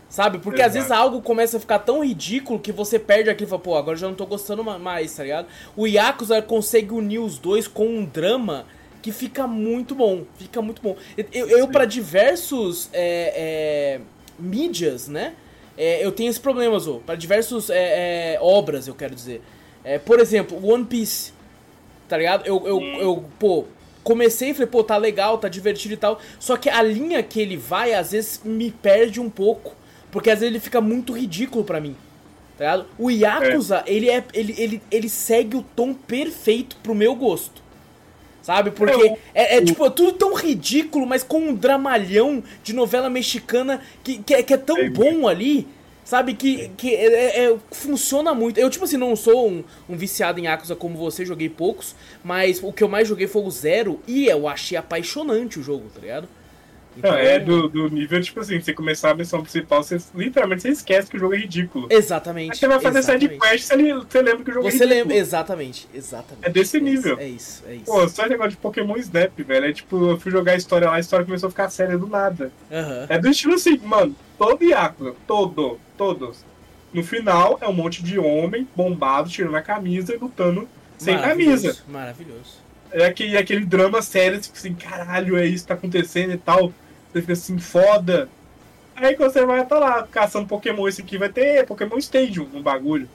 Sabe? Porque às Exato. vezes algo começa a ficar tão ridículo que você perde aquilo e fala, pô, agora eu já não tô gostando ma- mais, tá ligado? O Yakuza consegue unir os dois com um drama que fica muito bom. Fica muito bom. Eu, eu, para diversos é, é, mídias, né? é, eu tenho esse problema, Zô. Pra diversos é, é, obras, eu quero dizer. É, por exemplo, One Piece. Tá ligado? Eu, eu, eu, pô, comecei e falei, pô, tá legal, tá divertido e tal. Só que a linha que ele vai, às vezes, me perde um pouco. Porque às vezes ele fica muito ridículo pra mim. Tá ligado? O Yakuza, ele, é, ele, ele, ele segue o tom perfeito pro meu gosto. Sabe? Porque É, é, é, tipo, é tudo tão ridículo, mas com um dramalhão de novela mexicana que, que, é, que é tão É, bom ali. Sabe? Que, que é- é- é- funciona muito. Eu, tipo assim, não sou um, um viciado em Yakuza como você, joguei poucos. Mas o que eu mais joguei foi o Zero. E eu achei apaixonante o jogo, tá ligado? Não, é do, do nível, tipo assim, você começar a missão principal, você literalmente você esquece que o jogo é ridículo. Exatamente. Aí você vai fazer side quest, você, você lembra que o jogo Você é ridículo. lembra, exatamente, exatamente. É desse isso, nível. É isso, é isso. Pô, só negócio de Pokémon Snap, velho. É tipo, eu fui jogar a história lá, a história começou a ficar séria do nada. Aham. É do estilo assim, mano, todo Yakuza, todo, todos. No final, é um monte de homem bombado, tirando a camisa e lutando sem camisa. Maravilhoso. É aquele, aquele drama sério, tipo assim, caralho, é isso que tá acontecendo e tal. Você fica assim, foda. Aí quando você vai estar lá caçando Pokémon, esse aqui vai ter Pokémon Stadium no bagulho.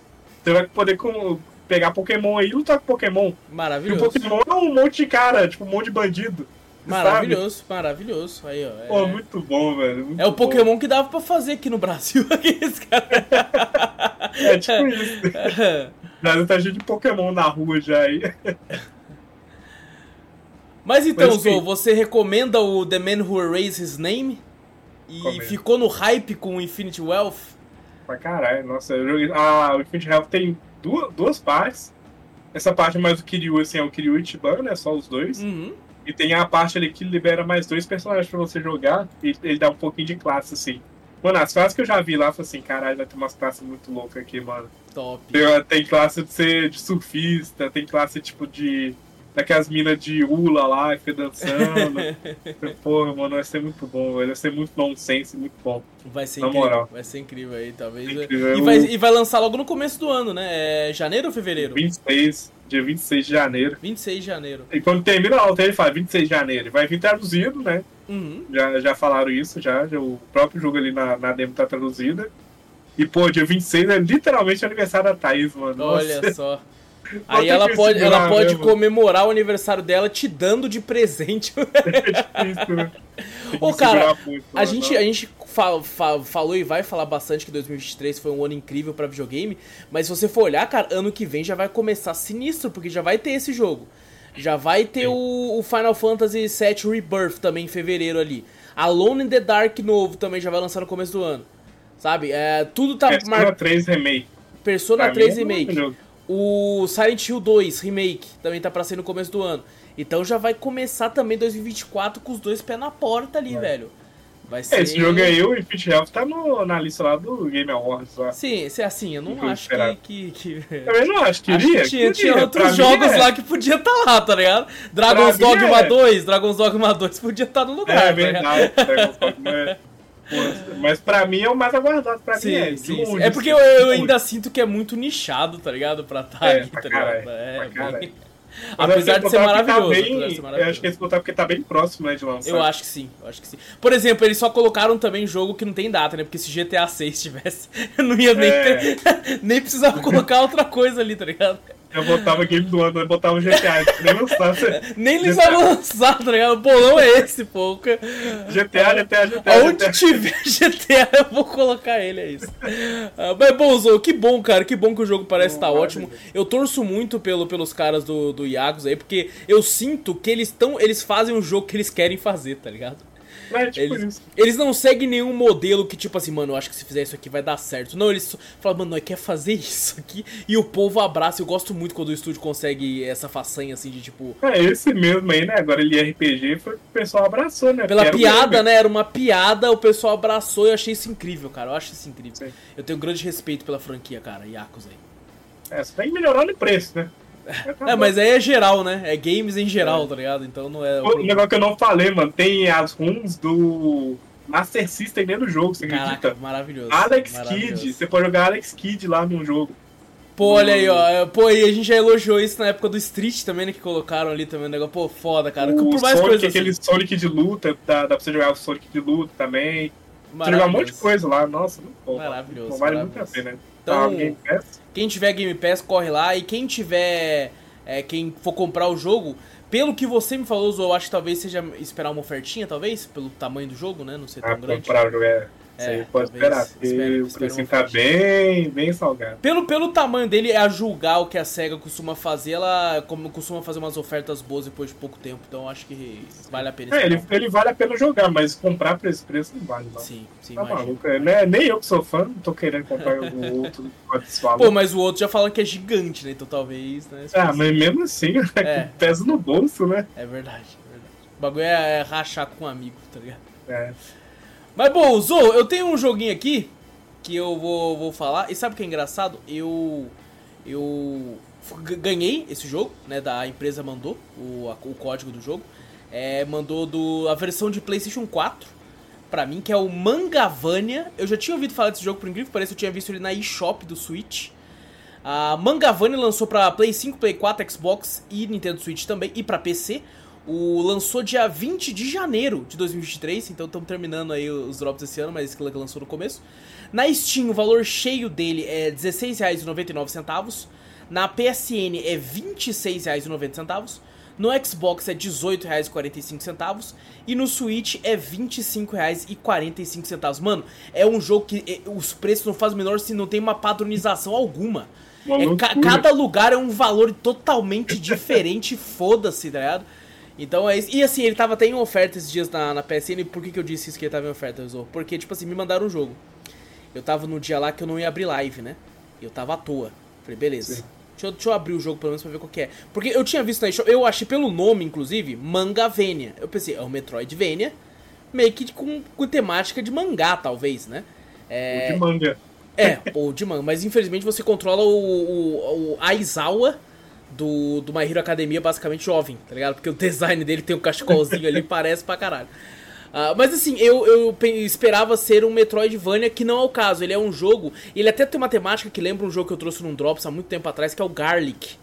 Você vai poder como, pegar Pokémon aí e lutar com Pokémon. E o Maravilhoso. Pokémon é um monte de cara, tipo, um monte de bandido. sabe? Maravilhoso, maravilhoso. Aí, ó. Pô, É, muito bom, velho. muito é o bom. Pokémon que dava pra fazer aqui no Brasil. <laughs> É tipo isso. <laughs> Já tá cheio de Pokémon na rua já aí. <laughs> Mas então, Mas, Zou, você recomenda o The Man Who Erased His Name? E Recomendo. ficou no hype com o Infinity Wealth? Pra caralho, nossa, eu joguei. Ah, o Infinite Health tem duas, duas partes. Essa parte mais o Kiryu, assim, é o Kiryu e Ichiban, né? Só os dois. Uhum. E tem a parte ali que libera mais dois personagens pra você jogar. E ele dá um pouquinho de classe, assim. Mano, as classes que eu já vi lá, eu falei assim, caralho, vai ter umas classes muito loucas aqui, mano. Top. Tem, tem classe de ser de surfista, tem classe tipo de. Daquelas minas de Ula lá que fica dançando. <laughs> Porra, mano, vai ser muito bom, velho. Vai ser muito nonsense, muito bom. Vai ser Na incrível. moral. Vai ser incrível aí, talvez. Incrível. E, vai, e vai lançar logo no começo do ano, né? É janeiro ou fevereiro? 26, dia 26 de janeiro. 26 de janeiro. E quando termina a aula, ele fala 26 de janeiro. Vai vir traduzido, né? Uhum. Já, já falaram isso, já, já. O próprio jogo ali na, na demo tá traduzida. E, pô, dia 26 é literalmente o aniversário da Thaís, mano. Olha Nossa. só. Aí ela pode, ela pode mesmo. comemorar o aniversário dela te dando de presente. <laughs> É difícil, né? Ô, cara, muito, A mano. gente, a gente fa- fa- falou e vai falar bastante que 2023 foi um ano incrível pra videogame, mas se você for olhar, cara, ano que vem já vai começar sinistro, porque já vai ter esse jogo. Já vai ter o, o Final Fantasy VII Rebirth também em fevereiro ali. Alone in the Dark novo também já vai lançar no começo do ano. Sabe? É, tudo tá Persona mar... 3 Remake. Persona Pra 3 mim é Remake. maravilhoso. O Silent Hill 2 Remake também tá pra sair no começo do ano. Então já vai começar também 2024 com os dois pés na porta ali, É. velho. Vai ser. É, esse jogo aí, o Infinite Health, tá no, na lista lá do Game Awards lá. Sim, se assim, eu não acho que. que, que... Também não acho, Acho queria. que tinha, tinha queria. outros Pra jogos é. lá que podia estar lá, tá ligado? Dragon's Pra Dogma é. 2, Dragon's Dogma 2 podia estar no lugar, É tá verdade, Dragon's Dogma é- Mas pra mim é o mais aguardado, pra mim é. Sim, sim, sim. É porque assim, eu, eu ainda sinto que é muito nichado, tá ligado? Pra estar É, aqui, pra tá ligado? É, bem-. Apesar de ser maravilhoso. Tá bem, ser Eu acho que eles botaram porque tá bem próximo, né, de lançar. Eu acho que sim, eu acho que sim. Por exemplo, eles só colocaram também jogo que não tem data, né? Porque se GTA 6 <laughs> tivesse, eu não ia nem É. ter, <laughs> nem precisava colocar outra coisa ali, tá ligado? Eu botava Game do Ano, eu botava o GTA, nem lançasse. Nem eles GTA. vão lançar, tá ligado? O bolão é esse, pô. GTA, GTA, GTA. Aonde GTA. tiver <laughs> GTA, eu vou colocar ele, é isso. Ah, mas, bom, Zou, que bom, cara. Que bom que o jogo parece estar ótimo. Eu torço muito pelo, pelos caras do, do Iagos aí, porque eu sinto que eles estão. Eles fazem o jogo que eles querem fazer, tá ligado? É tipo Eles, eles não seguem nenhum modelo que, tipo assim, mano, eu acho que se fizer isso aqui vai dar certo. Não, eles só falam, mano, nós quer fazer <laughs> isso aqui. E o povo abraça. Eu gosto muito quando o estúdio consegue essa façanha, assim, de tipo. É esse mesmo aí, né? Agora ele é RPG, foi o o pessoal abraçou, né? Pela o piada, né? Era uma piada, o pessoal abraçou e eu achei isso incrível, cara. Eu acho isso incrível. Sim. Eu tenho grande respeito pela franquia, cara. Yakos aí. É, você tem que melhorar no preço, né? É, mas aí é geral, né? É games em geral, tá ligado? Então não é. o problema. negócio que eu não falei, mano, tem as runs do Master System dentro do jogo, você Caraca, acredita? maravilhoso. Alex maravilhoso. Kidd, você pode jogar Alex Kidd lá no jogo. Pô, olha aí, ó. Pô, aí a gente já elogiou isso na época do Street também, né? Que colocaram ali também o negócio. Pô, foda, cara. o Por mais Sonic, aquele assim. Sonic de luta, dá, dá pra você jogar o Sonic de luta também. Você jogar um monte de coisa lá, nossa, muito bom. Maravilhoso, Não vale muito a pena. Então- Tá. Quem tiver Game Pass, corre lá. E quem tiver. é, quem for comprar o jogo, pelo que você me falou, Zou, eu acho que talvez seja esperar uma ofertinha, talvez, pelo tamanho do jogo, né? Não ser tão Ah, grande. comprar o jogo é. É, pode esperar, porque Espero- o uma tá bem, bem salgado. Pelo, pelo tamanho dele, a julgar o que a SEGA costuma fazer, ela como, costuma fazer umas ofertas boas depois de pouco tempo. Então acho que vale a pena É, ele, ele vale a pena jogar, mas comprar por esse preço não vale, não. Sim, sim, Tá imagino. maluco, é, né? Nem eu que sou fã, não tô querendo comprar <laughs> o outro. Pô, mas o outro já fala que é gigante, né? Então talvez, né? Ah, mas mesmo assim, <laughs> É. pesa no bolso, né? É verdade, é verdade. O bagulho é, é rachar com um amigo, tá ligado? É. Mas bom, Zou, eu tenho um joguinho aqui que eu vou, vou falar. E sabe o que é engraçado? Eu. Eu ganhei esse jogo, né? Da empresa mandou o, a- o código do jogo. É, mandou do, a versão de PlayStation 4 pra mim, que é o Mangavania. Eu já tinha ouvido falar desse jogo, por incrível que eu tinha visto ele na eShop do Switch. A Mangavania lançou pra Play 5, Play 4, Xbox e Nintendo Switch também, e pra PC. O lançou dia 20 de janeiro de 2023, então estamos terminando aí os drops esse ano, mas esse que lançou no começo. Na Steam, o valor cheio dele é R$ 16,99. Na PSN é R$ 26,90. No Xbox é R$ 18,45. E no Switch é R$ 25,45. Mano, é um jogo que eh, os preços não fazem o menor se não tem uma padronização alguma. Uma É, ca- cada lugar é um valor totalmente <laughs> diferente, foda-se, tá ligado? Então é isso. E assim, ele tava até em oferta esses dias na, na PSN. Por que, que eu disse isso que ele tava em oferta, Zou? Porque, tipo assim, me mandaram um jogo. Eu tava no dia lá que eu não ia abrir live, né? Eu tava à toa. Falei, beleza. Sim. Deixa eu, deixa eu abrir o jogo pelo menos pra ver qual que é. Porque eu tinha visto na eShop, eu achei pelo nome, inclusive, Mangavenia. Eu pensei, é um Metroidvania, meio que com, com temática de mangá, talvez, né? É, O de manga. é, ou de manga. Mas infelizmente você controla o, o, o Aizawa do, do My Hero Academia, basicamente jovem, tá ligado? Porque o design dele tem um cachecolzinho ali, <laughs> parece pra caralho. Ah, mas assim, eu, eu pe- esperava ser um Metroidvania, que não é o caso. Ele é um jogo. Ele até tem uma temática que lembra um jogo que eu trouxe num Drops há muito tempo atrás, que é o Garlic.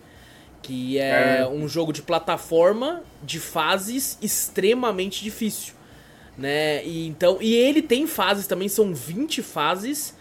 Que é, É. um jogo de plataforma de fases extremamente difícil. Né? E, então, e ele tem fases também, são 20 fases.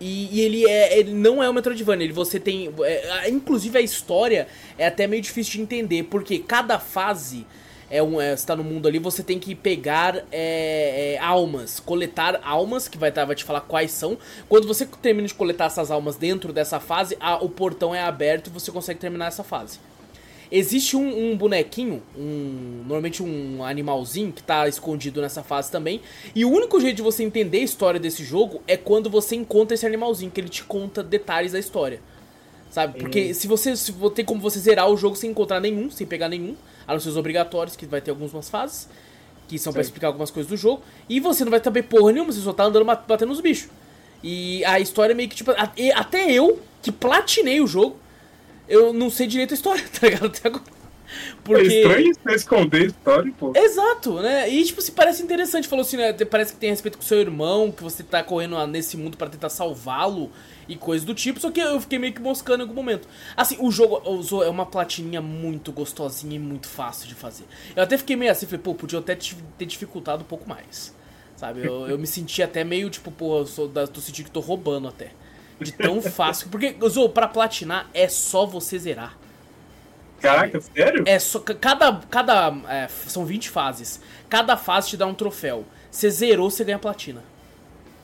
E, e ele, é, ele não é o Metroidvania, ele você tem. é, inclusive a história é até meio difícil de entender, porque cada fase é um. É, você tá no mundo ali, você tem que pegar é, é, almas, coletar almas, que vai, tá, vai te falar quais são. Quando você termina de coletar essas almas dentro dessa fase, a- o portão é aberto e você consegue terminar essa fase. Existe um, um bonequinho, um normalmente um animalzinho que tá escondido nessa fase também. E o único jeito de você entender a história desse jogo é quando você encontra esse animalzinho, que ele te conta detalhes da história. Sabe? Porque se você se tem como você zerar o jogo sem encontrar nenhum, sem pegar nenhum, a não ser os obrigatórios, que vai ter algumas fases, que são pra Sim. explicar algumas coisas do jogo, e você não vai saber porra nenhuma, você só tá andando batendo nos bichos. E a história é meio que tipo. Até eu, que platinei o jogo, eu não sei direito a história, <laughs> tá ligado? Até agora. Porque... É estranho você esconder a história, pô. Exato, né? E, tipo, se parece interessante. Falou assim, né? Parece que tem respeito com seu irmão, que você tá correndo nesse mundo para tentar salvá-lo e coisas do tipo. Só que eu fiquei meio que moscando em algum momento. Assim, o jogo usou é uma platininha muito gostosinha e muito fácil de fazer. Eu até fiquei meio assim, falei, pô, podia até ter dificultado um pouco mais. Sabe? Eu, eu me senti até meio, tipo, pô, eu sou da, tô sentindo que tô roubando até. De tão fácil. Porque, Zou, pra platinar é só você zerar. Caraca, sério? É só. Cada. cada é, são 20 fases. Cada fase te dá um troféu. Você zerou, você ganha platina.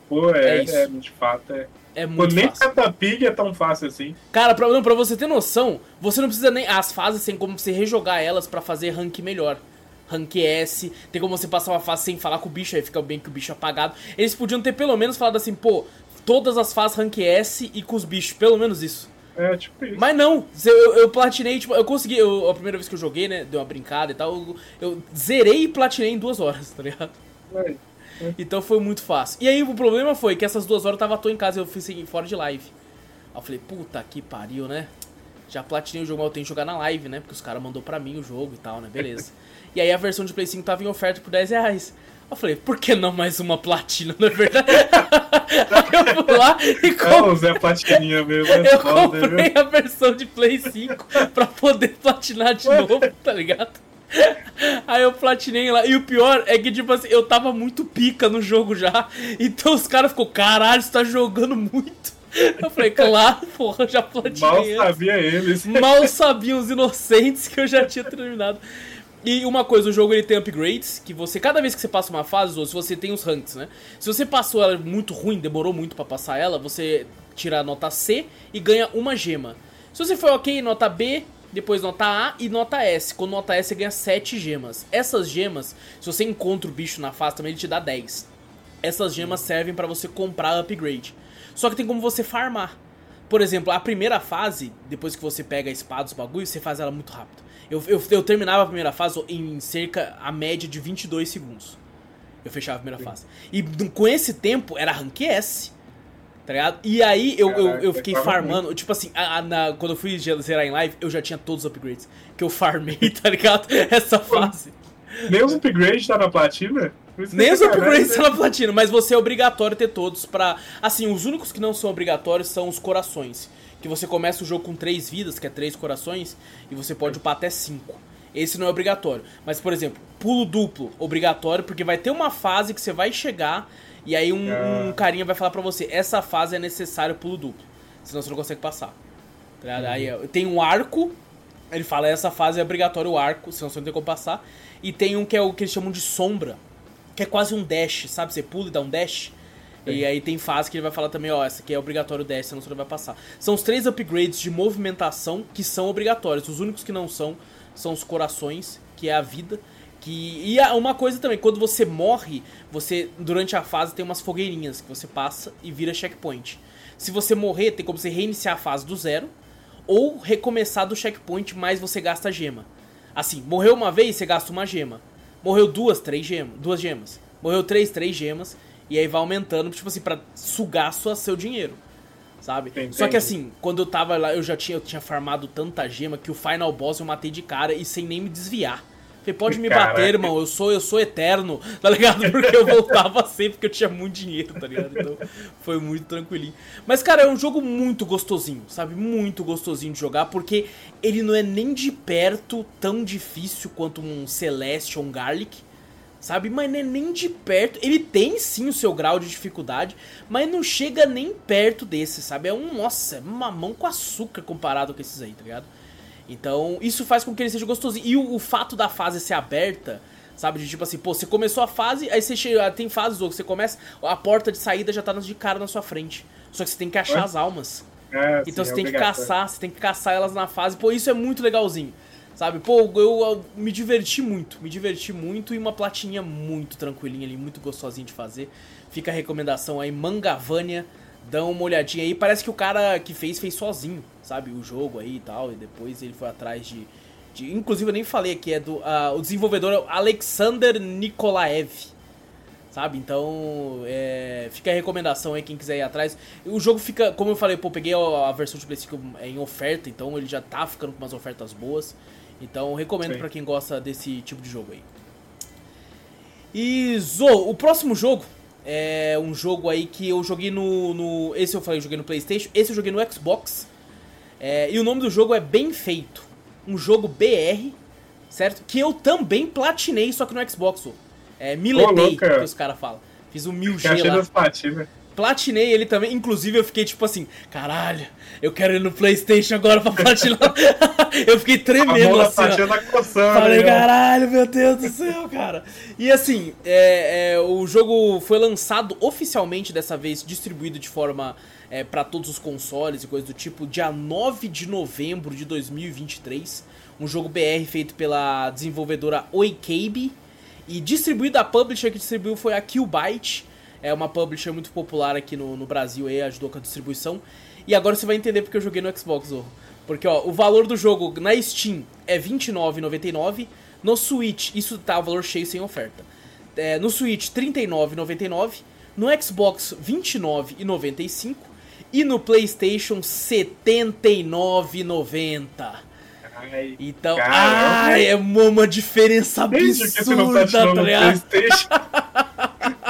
Pô, é, é, é de fato, é. É muito Pô, nem fácil. Catapig é tão fácil assim. Cara, pra, não, pra você ter noção, você não precisa nem. As fases tem como você rejogar elas para fazer rank melhor. Rank S, tem como você passar uma fase sem falar com o bicho, aí fica bem que o bicho apagado. Eles podiam ter pelo menos falado assim, pô, todas as fases rank S e com os bichos, pelo menos isso. É, tipo isso. Mas não, eu, eu platinei, tipo, eu consegui, eu, a primeira vez que eu joguei, né, deu uma brincada e tal, eu, eu zerei e platinei em duas horas, tá ligado? É, é. Então foi muito fácil. E aí o problema foi que essas duas horas eu tava à toa em casa, eu fiz fora de live. Aí eu falei, puta que pariu, né? Já platinei o jogo, mas eu tenho que jogar na live, né? Porque os caras mandou pra mim o jogo e tal, né? Beleza. <laughs> e aí a versão de Play 5 tava em oferta por 10 reais. Eu falei, por que não mais uma platina, na é verdade? Aí <laughs> eu fui lá e comprei. É Zé Platininha mesmo. É eu foda, comprei viu? a versão de Play 5 pra poder platinar de novo, tá ligado? Aí eu platinei lá. E o pior é que, tipo assim, eu tava muito pica no jogo já. Então os caras ficou, caralho, você tá jogando muito. Eu falei, claro, porra, já platinei. Mal sabia eles. Mal sabiam os inocentes que eu já tinha terminado. E uma coisa, o jogo ele tem upgrades, que você, cada vez que você passa uma fase, ou se você tem os ranks, né? Se você passou ela muito ruim, demorou muito para passar ela, você tira a nota C e ganha uma gema. Se você for ok, nota B, depois nota A e nota S. Com nota S você ganha 7 gemas. Essas gemas, se você encontra o bicho na fase também, ele te dá 10. Essas gemas servem para você comprar upgrade. Só que tem como você farmar. Por exemplo, a primeira fase, depois que você pega a espada, os bagulhos, você faz ela muito rápido. Eu, eu, eu, terminava a primeira fase em cerca, a média de 22 segundos. Eu fechava a primeira fase. E com esse tempo, era rank S. Tá ligado? E aí eu, eu, eu fiquei farmando. Tipo assim, a, a, na, quando eu fui zerar em live, eu já tinha todos os upgrades. Que eu farmei, <laughs> tá ligado? Essa fase. Nem os upgrades tá na platina? Nem os upgrades tá na platina, mas você é obrigatório ter todos pra. Assim, os únicos que não são obrigatórios são os corações que você começa o jogo com três vidas, que é três corações, e você pode upar até cinco. Esse não é obrigatório. Mas, por exemplo, pulo duplo, obrigatório, porque vai ter uma fase que você vai chegar e aí um, um ah. carinha vai falar pra você, essa fase é necessário pulo duplo. Senão você não consegue passar. Tá uhum. Aí tem um arco, ele fala, essa fase é obrigatório o arco, senão você não tem como passar. E tem um que é o que eles chamam de sombra, que é quase um dash, sabe? Você pula e dá um dash. E aí tem fase que ele vai falar também, ó, essa aqui é obrigatório 10, senão você não vai passar. São os três upgrades de movimentação que são obrigatórios. Os únicos que não são são os corações, que é a vida. Que... E uma coisa também, quando você morre, você durante a fase tem umas fogueirinhas que você passa e vira checkpoint. Se você morrer, tem como você reiniciar a fase do zero ou recomeçar do checkpoint, mas você gasta gema. Assim, morreu uma vez, você gasta uma gema. Morreu duas, três gemas, duas gemas. Morreu três, três gemas. E aí vai aumentando, tipo assim, pra sugar sua, seu dinheiro. Sabe? Entendi. Só que assim, quando eu tava lá, eu já tinha, eu tinha farmado tanta gema que o final boss eu matei de cara e sem nem me desviar. Falei, pode me Caraca. bater, irmão, eu sou, eu sou eterno, tá ligado? <laughs> Porque eu voltava sempre porque eu tinha muito dinheiro, tá ligado? Então foi muito tranquilinho. Mas, cara, é um jogo muito gostosinho, sabe? Muito gostosinho de jogar, porque ele não é nem de perto tão difícil quanto um Celeste ou um Garlic sabe? Mas não é nem de perto. Ele tem sim o seu grau de dificuldade, mas não chega nem perto desse, sabe? É um, nossa, é mamão com açúcar comparado com esses aí, tá ligado? Então, isso faz com que ele seja gostosinho. E o, o fato da fase ser aberta, sabe? De tipo assim, pô, você começou a fase, aí você chega, tem fases ou você começa, a porta de saída já tá de cara na sua frente. Só que você tem que achar as almas. É, então sim, você é tem que caçar, você tem que caçar elas na fase. Pô, isso é muito legalzinho. Sabe? Pô, eu, eu, me diverti muito, me diverti muito e uma platinha muito tranquilinha ali, muito gostosinha de fazer. Fica a recomendação aí, Mangavânia, dá uma olhadinha aí. Parece que o cara que fez, fez sozinho, sabe? O jogo aí e tal, e depois ele foi atrás de... de inclusive eu nem falei aqui, é do... Uh, o desenvolvedor é Alexander Nikolaev, sabe? Então, é, fica a recomendação aí, quem quiser ir atrás. O jogo fica, como eu falei, pô, peguei a, a versão de PlayStation em oferta, então ele já tá ficando com umas ofertas boas. Então recomendo para quem gosta desse tipo de jogo aí. E Zo, o próximo jogo é um jogo aí que eu joguei no, no esse eu falei, eu joguei no PlayStation, esse eu joguei no Xbox. É, e o nome do jogo é Bem Feito, um jogo BR, certo? Que eu também platinei, só que no Xbox. Zo. É Miletei, que os caras falam. Fiz um 1000G lá. Platinei ele também, inclusive eu fiquei tipo assim, caralho, eu quero ir no Playstation agora pra platinar. <laughs> eu fiquei tremendo assim. Tá coçando, Falei, né? caralho, meu Deus do céu, cara. E assim, é, é, o jogo foi lançado oficialmente dessa vez, distribuído de forma é, para todos os consoles e coisas do tipo, dia 9 de novembro de 2023. Um jogo BR feito pela desenvolvedora Oikabe e distribuído, a publisher que distribuiu foi a Killbyte é uma publisher muito popular aqui no, no Brasil e ajudou com a distribuição. E agora você vai entender porque eu joguei no Xbox, Zorro. Porque, ó, o valor do jogo na Steam é R$29,99. No Switch, isso tá o valor cheio sem oferta. É, no Switch, R$39,99. No Xbox, R$29,95. E no PlayStation, R$79,90. Então, ai, é uma diferença absurda, tá ligado? <laughs>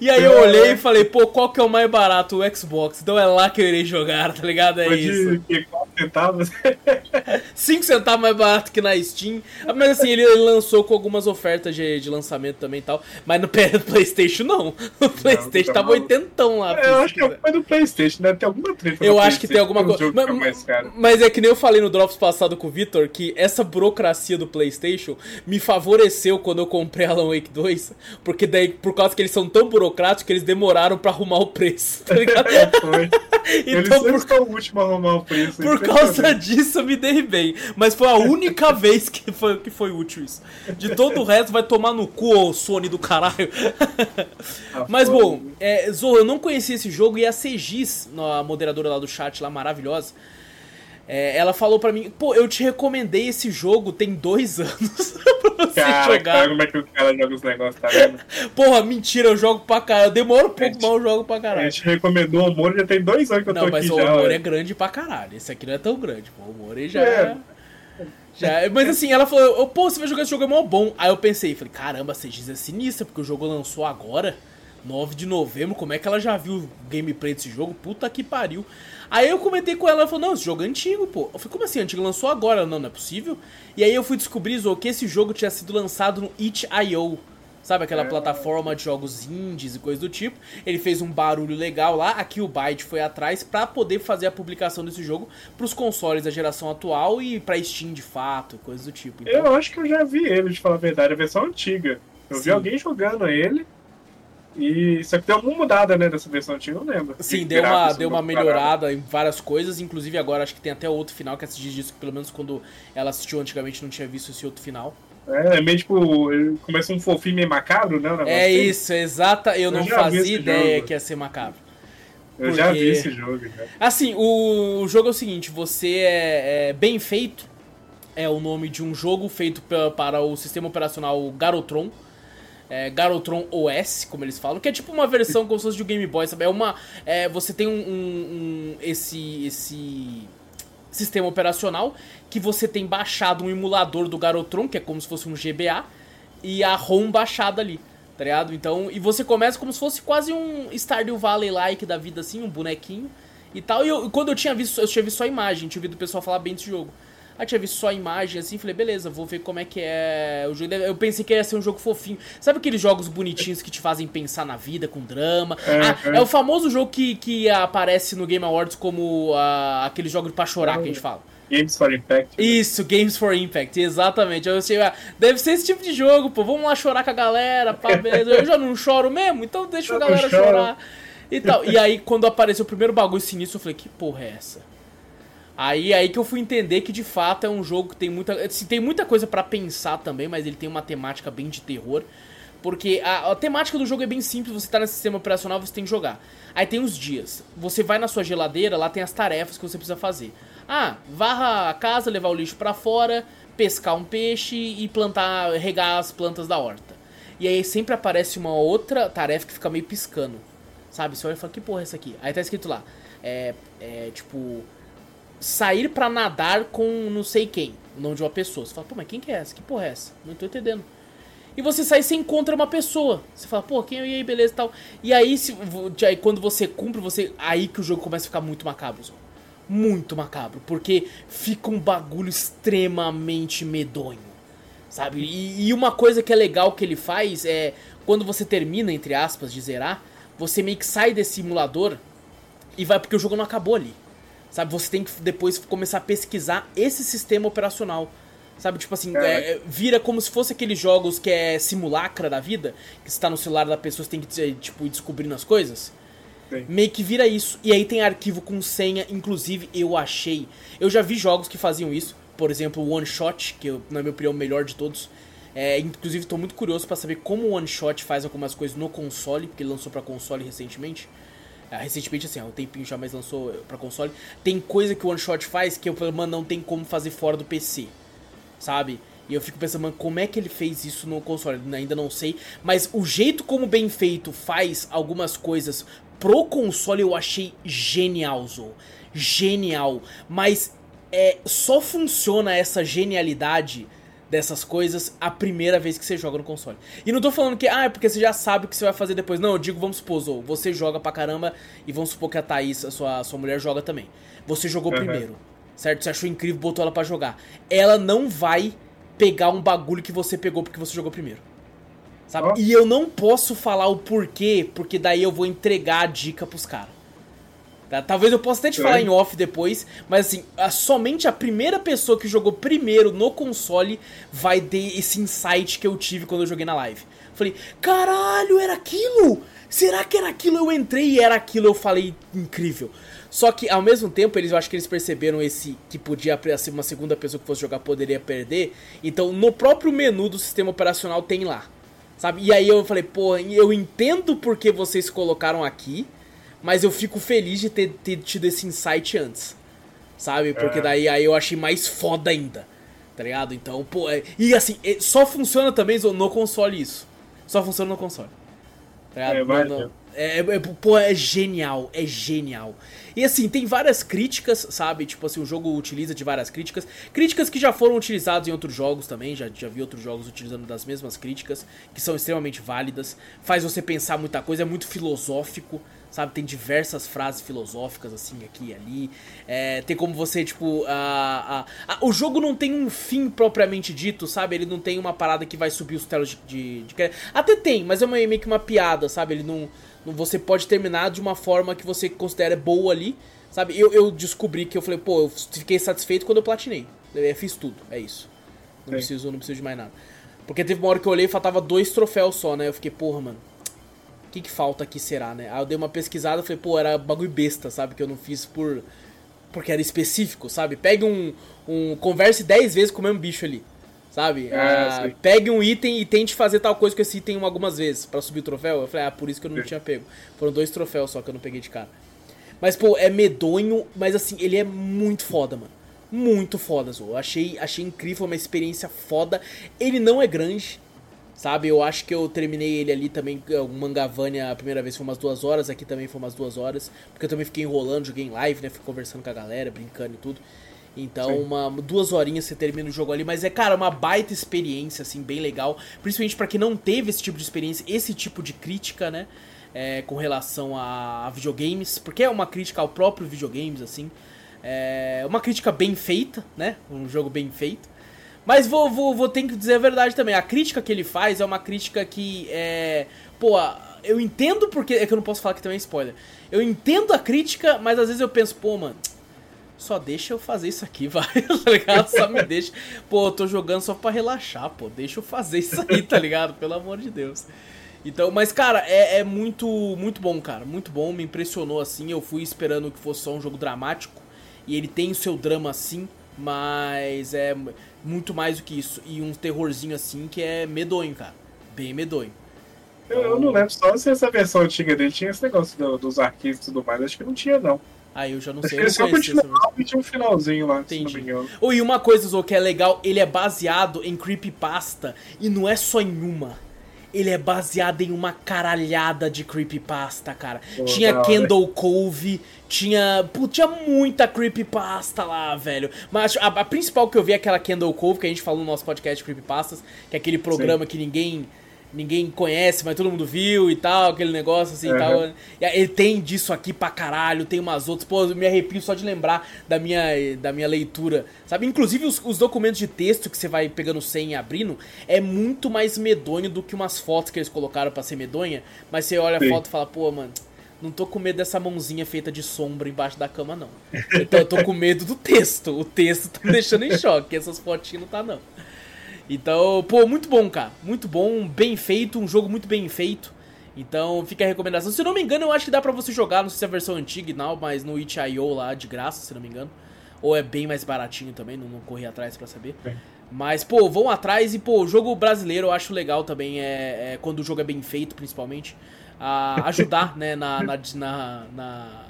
E aí eu olhei e falei, pô, qual que é o mais barato? O Xbox. Então é lá que eu irei jogar, tá ligado? É isso. De 4 centavos? <laughs> 5 centavos mais barato que na Steam. Mas assim, ele, lançou com algumas ofertas de, de lançamento também e tal. Mas no <laughs> PlayStation não. No PlayStation não, tava oitentão lá. É, eu acho que é do PlayStation, deve ter alguma treta. Eu acho que tem alguma coisa. Mas, mas, é que nem eu falei no Drops passado com o Victor que essa burocracia do PlayStation me favoreceu quando eu comprei Alan Wake 2. Porque daí, por causa que eles são tão burocráticos que eles demoraram para arrumar o preço, tá ligado? foi. <laughs> então, eles por... o último a arrumar o preço. Por causa disso eu me dei bem. Mas foi a única <laughs> vez que foi, que foi útil isso. De todo o resto vai tomar no cu, ô Sony do caralho. Ah, <laughs> Mas bom, é, Zorro, eu não conhecia esse jogo e a Segis, a moderadora lá do chat lá, maravilhosa, é, ela falou para mim, pô, eu te recomendei esse jogo tem dois anos <laughs> você cara, jogar. Cara, como é que o cara joga os negócios, tá vendo? <laughs> Porra, mentira, eu jogo pra caralho. Eu demoro um pouco, gente, mas eu jogo pra caralho. A gente recomendou o Moro já tem dois anos que eu tô aqui já. Não, mas o Moro é grande pra caralho. Esse aqui não é tão grande, pô. O Moro já é. Já, é, mas assim, ela falou, pô, você vai jogar esse jogo é mó bom. Aí eu pensei, falei, caramba, a CGS é sinistra, porque o jogo lançou agora, 9 de novembro, como é que ela já viu o gameplay desse jogo? Puta que pariu. Aí eu comentei com ela, ela falou, não, esse jogo é antigo, pô. Eu falei, como assim, antigo? Lançou agora? Não, não é possível. E aí eu fui descobrir, Zo, que esse jogo tinha sido lançado no itch.io. Sabe aquela é. plataforma de jogos indies e coisa do tipo? Ele fez um barulho legal lá, aqui o Byte foi atrás para poder fazer a publicação desse jogo para os consoles da geração atual e para Steam de fato, coisa do tipo. Então... Eu acho que eu já vi ele, de falar a verdade, a versão antiga. Eu Sim. vi alguém jogando ele. E isso aqui deu uma mudada, né, dessa versão antiga, não lembro. Sim, deu uma, deu uma melhorada em várias coisas, inclusive agora acho que tem até outro final que assistiu disso, que pelo menos quando ela assistiu antigamente não tinha visto esse outro final. É, é meio tipo, começa um fofinho meio macabro, né? É assim. isso, exata. Eu, eu não fazia ideia jogo. que ia ser macabro. Eu Porque... já vi esse jogo. Né? Assim, o, o jogo é o seguinte: você é, é, bem feito, é o nome de um jogo feito para o sistema operacional Garotron é, Garotron OS, como eles falam, que é tipo uma versão como se fosse de Game Boy, sabe? É uma. É, você tem um, um, um, esse, esse sistema operacional que você tem baixado um emulador do Garotron, que é como se fosse um GBA, e a ROM baixada ali, tá ligado? Então, e você começa como se fosse quase um Stardew Valley-like da vida, assim, um bonequinho e tal. E eu, quando eu tinha visto, eu tinha visto só a imagem, tinha ouvido o pessoal falar bem desse jogo. Aí tinha visto só a imagem assim, falei, beleza, vou ver como é que é o jogo. Eu pensei que ia ser um jogo fofinho. Sabe aqueles jogos bonitinhos que te fazem pensar na vida, com drama? É, ah, é. é o famoso jogo que, que aparece no Game Awards como uh, aquele jogo pra chorar que a gente fala. Games for Impact. Isso, Games for Impact, exatamente. Eu sei, ah, deve ser esse tipo de jogo, pô. Vamos lá chorar com a galera, pá, <laughs> beleza. Eu já não choro mesmo, então deixa eu a galera chorar. E tal. E aí, quando apareceu o primeiro bagulho sinistro, eu falei, que porra é essa? Aí, aí que eu fui entender que de fato é um jogo que tem muita, assim, tem muita coisa para pensar também, mas ele tem uma temática bem de terror. Porque a, a, temática do jogo é bem simples, você tá nesse sistema operacional, você tem que jogar. Aí tem os dias. Você vai na sua geladeira, lá tem as tarefas que você precisa fazer. Ah, varra a casa, levar o lixo para fora, pescar um peixe e plantar, regar as plantas da horta. E aí sempre aparece uma outra tarefa que fica meio piscando. Sabe? Você olha e fala, que porra é essa aqui? Aí tá escrito lá. É, é tipo sair para nadar com não sei quem, o nome de uma pessoa. Você fala, pô, mas quem que é essa? Que porra é essa? Não tô entendendo. E você sai e você encontra uma pessoa. Você fala, pô, quem é? E aí, beleza e tal. E aí, se, aí, quando você cumpre, você. Aí que o jogo começa a ficar muito macabro. Muito macabro. Porque fica um bagulho extremamente medonho. Sabe? E, e uma coisa que é legal que ele faz é. Quando você termina, entre aspas, de zerar, você meio que sai desse simulador e vai porque o jogo não acabou ali. Sabe? Você tem que depois começar a pesquisar esse sistema operacional. Sabe, tipo assim, é. É, vira como se fosse aqueles jogos que é simulacra da vida, que você tá no celular da pessoa, você tem que, tipo, ir descobrindo as coisas. Sim. Meio que vira isso. E aí tem arquivo com senha, inclusive eu achei. Eu já vi jogos que faziam isso, por exemplo, o One Shot, que eu, na minha opinião é o melhor de todos. É, inclusive estou muito curioso para saber como o One Shot faz algumas coisas no console, porque ele lançou para console recentemente. É, recentemente, assim, há um tempinho já, mas lançou para console. Tem coisa que o One Shot faz que eu falo, mano, não tem como fazer fora do PC sabe? E eu fico pensando, mano, como é que ele fez isso no console? Ainda não sei. Mas o jeito como bem feito faz algumas coisas pro console eu achei genial, Zo. Genial. Mas é, só funciona essa genialidade dessas coisas a primeira vez que você joga no console. E não tô falando que, ah, é porque você já sabe o que você vai fazer depois. Não, eu digo, vamos supor, Zo, você joga pra caramba e vamos supor que a Thaís, a sua, a sua mulher, joga também. Você jogou uhum. primeiro certo? Você achou incrível, botou ela para jogar. Ela não vai pegar um bagulho que você pegou porque você jogou primeiro. Sabe? Oh. E eu não posso falar o porquê, porque daí eu vou entregar a dica pros caras. Tá? Talvez eu possa até te é. falar em off depois, mas assim, a, somente a primeira pessoa que jogou primeiro no console vai ter esse insight que eu tive quando eu joguei na live. Falei, caralho, era aquilo? Será que era aquilo? Eu entrei e era aquilo, eu falei, incrível. Só que ao mesmo tempo, eles eu acho que eles perceberam esse que podia ser uma segunda pessoa que fosse jogar poderia perder. Então, no próprio menu do sistema operacional tem lá. Sabe? E aí eu falei, pô, eu entendo porque vocês colocaram aqui, mas eu fico feliz de ter, ter tido esse insight antes. Sabe? Porque é. daí aí eu achei mais foda ainda. Tá ligado? Então, pô, é... e assim, é, só funciona também no console isso. Só funciona no console. Tá ligado? É, no, é, é, pô, é genial, é genial. E assim, tem várias críticas, sabe? Tipo assim, o jogo utiliza de várias críticas. Críticas que já foram utilizadas em outros jogos também, já, já vi outros jogos utilizando das mesmas críticas, que são extremamente válidas. Faz você pensar muita coisa, é muito filosófico, sabe? Tem diversas frases filosóficas assim aqui e ali. É, tem como você, tipo. A, a, a, o jogo não tem um fim propriamente dito, sabe? Ele não tem uma parada que vai subir os telos de, de, de. Até tem, mas é uma, meio que uma piada, sabe? Ele não você pode terminar de uma forma que você considera boa ali, sabe? Eu, eu descobri que eu falei, pô, eu fiquei satisfeito quando eu platinei. Eu fiz tudo, é isso. Não preciso, não preciso de mais nada. Porque teve uma hora que eu olhei e faltava dois troféus só, né? Eu fiquei, porra, mano. O que, que falta aqui será, né? Aí eu dei uma pesquisada e falei, pô, era bagulho besta, sabe? Que eu não fiz por. Porque era específico, sabe? Pegue um. um converse 10 vezes com o mesmo bicho ali. Sabe? É, ah, pegue um item e tente fazer tal coisa com esse item algumas vezes para subir o troféu. Eu falei, ah, por isso que eu não tinha pego. Foram dois troféus só que eu não peguei de cara. Mas, pô, é medonho, mas assim, ele é muito foda, mano. Muito foda, Zo. Achei, achei incrível, uma experiência foda. Ele não é grande, sabe? Eu acho que eu terminei ele ali também, o Mangavania, a primeira vez foi umas duas horas, aqui também foi umas duas horas. Porque eu também fiquei enrolando, joguei em live, né? Fui conversando com a galera, brincando e tudo. Então, uma, duas horinhas você termina o jogo ali, mas é, cara, uma baita experiência, assim, bem legal. Principalmente para quem não teve esse tipo de experiência, esse tipo de crítica, né? É, com relação a, a, videogames, porque é uma crítica ao próprio videogames, assim. É uma crítica bem feita, né? Um jogo bem feito. Mas vou, vou, vou ter que dizer a verdade também. A crítica que ele faz é uma crítica que é. Pô, eu entendo porque. É que eu não posso falar que também é spoiler. Eu entendo a crítica, mas às vezes eu penso, pô, mano só deixa eu fazer isso aqui, <laughs> vai, tá ligado? Só me deixa. Pô, eu tô jogando só pra relaxar, pô. Deixa eu fazer isso aí, tá ligado? Pelo amor de Deus. Então, mas cara, é, é, muito muito bom, cara. Muito bom, me impressionou assim. Eu fui esperando que fosse só um jogo dramático. E ele tem o seu drama assim, mas é muito mais do que isso. E um terrorzinho assim que é medonho, cara. Bem medonho. Eu, eu não lembro só se essa versão antiga dele tinha esse negócio do, dos arquivos e tudo mais. Acho que não tinha, não. Aí eu já não sei. Ele só continuava e tinha um finalzinho lá, Entendi. se não me engano. Oh, e uma coisa, Zo, que é legal, ele é baseado em creepypasta e não é só em uma. Ele é baseado em uma caralhada de creepypasta, cara. Pô, tinha da hora. Kendall Cove, tinha. Pô, tinha muita creepypasta lá, velho. Mas a, a principal que eu vi é aquela Kendall Cove, que a gente falou no nosso podcast de creepypastas, que é aquele programa que ninguém. Ninguém conhece, mas todo mundo viu e tal, aquele negócio assim e Uhum. tal. E aí Ele tem disso aqui pra caralho, tem umas outras. Pô, eu me arrepio só de lembrar da minha, da minha leitura. Sabe? Inclusive os, os documentos de texto que você vai pegando senha e abrindo é muito mais medonho do que umas fotos que eles colocaram pra ser medonha. Mas você olha a Sim. foto e fala, pô, mano, não tô com medo dessa mãozinha feita de sombra embaixo da cama, não. Então eu tô com medo do texto. O texto tá me deixando em choque. Essas fotinhas não tá, não. Então, pô, muito bom, cara. Muito bom, bem feito, um jogo muito bem feito. Então, fica a recomendação. Se eu não me engano, eu acho que dá pra você jogar, não sei se é a versão antiga e não, mas no itch.io lá, de graça, se não me engano. Ou é bem mais baratinho também, não, não corri atrás pra saber. Mas, pô, vão atrás e, pô, o jogo brasileiro eu acho legal também, é, é quando o jogo é bem feito, principalmente. A ajudar, <laughs> né, na, na, na, na-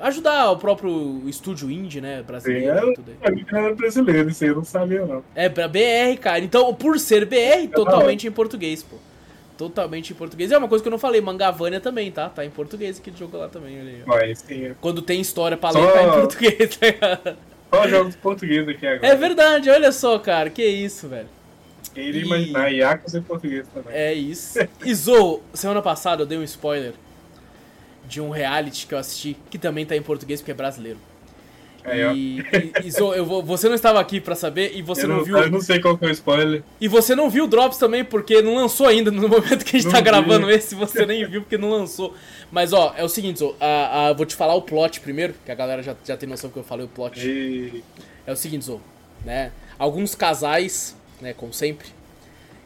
Ajudar o próprio estúdio indie, né, brasileiro e tudo aí. é, é, era brasileiro, isso aí eu não sabia, não. É pra BR, cara. Então, por ser BR, totalmente em português, pô. Totalmente em português. É uma coisa que eu não falei, Mangavânia também, tá? Tá em português aquele jogo lá também, olha aí. ó. Mas sim, é. Quando tem história pra Só- ler, tá em português, tá ligado? só jogos portugueses aqui agora. É verdade, olha só, cara. Que isso, velho. Quem iria E- imaginar Iacos em português também. É isso. Zou, semana passada eu dei um spoiler de um reality que eu assisti, que também tá em português porque é brasileiro. Ó. E, e, e eu vou- você não estava aqui pra saber e você eu, não, não, viu. eu não sei qual que é o spoiler. E você não viu o Drops também, porque não lançou ainda no momento que a gente Não tá vi. gravando esse, você nem viu porque não lançou. Mas ó, é o seguinte, Zou, a, a- vou te falar o plot primeiro, que a galera já, já tem noção que eu falei o plot. E... É o seguinte, Zou, né? Alguns casais, né, como sempre,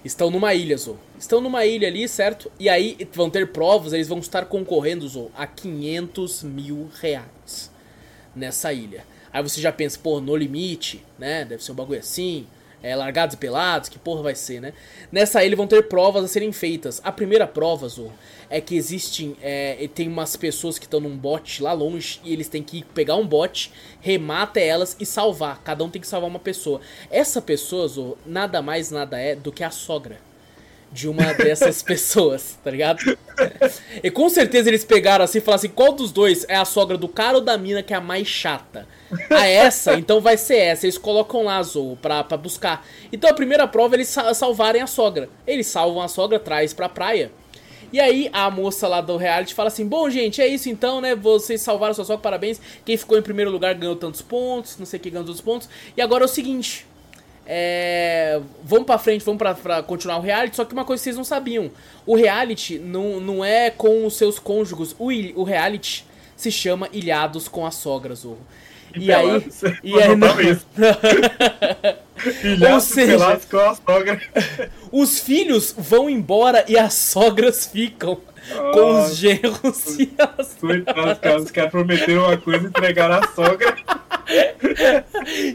estão numa ilha, Zou. Estão numa ilha ali, certo? E aí vão ter provas, eles vão estar concorrendo, Zou, a 500 mil reais nessa ilha. Aí você já pensa, pô, no limite, né? Deve ser um bagulho assim. É, largados e pelados, que porra vai ser, né? Nessa ilha vão ter provas a serem feitas. A primeira prova, Zorro, é que existem. É, tem umas pessoas que estão num bote lá longe e eles têm que pegar um bote, remar até elas e salvar. Cada um tem que salvar uma pessoa. Essa pessoa, Zorro, nada mais nada é do que a sogra de uma dessas <laughs> pessoas, tá ligado? E com certeza eles pegaram assim e falaram assim: qual dos dois é a sogra do cara ou da mina que é a mais chata? A essa, então vai ser essa. Eles colocam lá, Zou, pra, pra buscar. Então a primeira prova é eles sa- salvarem a sogra. Eles salvam a sogra, traz pra praia. E aí a moça lá do reality fala assim: Bom, gente, é isso então, né? Vocês salvaram sua sogra, parabéns. Quem ficou em primeiro lugar ganhou tantos pontos, não sei quem ganhou tantos pontos. E agora é o seguinte: é, vamos pra frente, vamos pra, pra continuar o reality. Só que uma coisa que vocês não sabiam: o reality não, não é com os seus cônjuges. O, o reality se chama Ilhados com as Sogras, Zorro. E aí. E aí não- isso. <laughs> Ilhados seja- pelados com a sogra. Os filhos vão embora e as sogras ficam com os Ah, genros e as Coitados, cara, os caras prometeram uma coisa e entregaram a sogra. <laughs>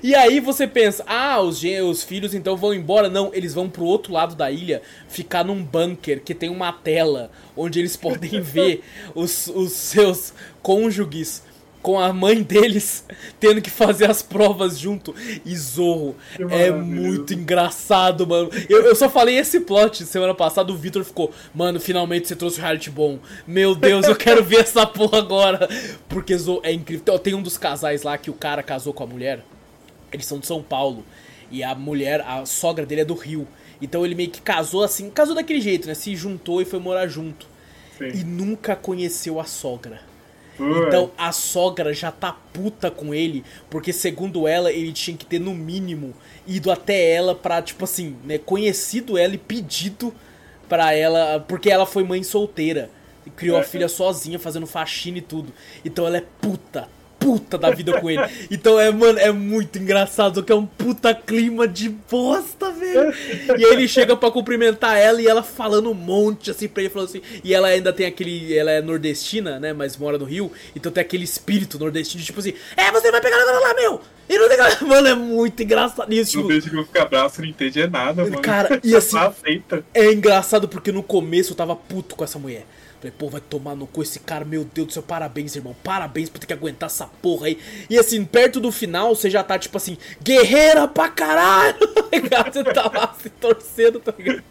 E aí você pensa, ah, os, os filhos então vão embora. Não, eles vão pro outro lado da ilha, ficar num bunker que tem uma tela onde eles podem ver <laughs> os, os seus cônjuges com a mãe deles <laughs> tendo que fazer as provas junto. E Zorro, é muito engraçado, mano. Eu, eu só falei esse plot semana passada, o Victor ficou, mano, finalmente você trouxe o reality bom. Meu Deus, eu quero ver essa porra agora. Porque Zorro é incrível. Tem um dos casais lá que o cara casou com a mulher. Eles são de São Paulo. E a mulher, a sogra dele é do Rio. Então ele meio que casou assim, casou daquele jeito, né? Se juntou e foi morar junto. E Sim. nunca conheceu a sogra. Então a sogra já tá puta com ele, porque segundo ela, ele tinha que ter no mínimo ido até ela pra, tipo assim, né, conhecido ela e pedido pra ela, porque ela foi mãe solteira. Criou a É. filha sozinha, fazendo faxina e tudo. Então ela é puta, puta da vida com ele. Então é, mano, é muito engraçado, que é um puta clima de bosta, velho. E aí ele chega pra cumprimentar ela e ela falando um monte assim pra ele, falando assim. E ela ainda tem aquele. Ela é nordestina, né? Mas mora no Rio. Então tem aquele espírito nordestino, tipo assim, é, você vai pegar agora lá, meu! E não tem <laughs> Mano, é muito engraçado isso. Não Tipo, deixa que eu ficar você não entende nada, mano. Cara, e assim- aceita. é engraçado porque no começo eu tava puto com essa mulher. Falei, pô, vai tomar no cu esse cara, meu Deus do céu, parabéns, irmão, parabéns por ter que aguentar essa porra aí. E assim, perto do final, você já tá tipo assim, guerreira pra caralho, <laughs> tá Você tá lá se torcendo, tá ligado?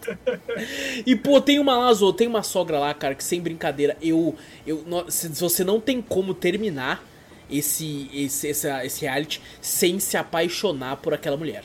E pô, tem uma lá, Zô, tem uma sogra lá, cara, que sem brincadeira, eu. eu se você não tem como terminar esse, esse, esse, esse reality sem se apaixonar por aquela mulher.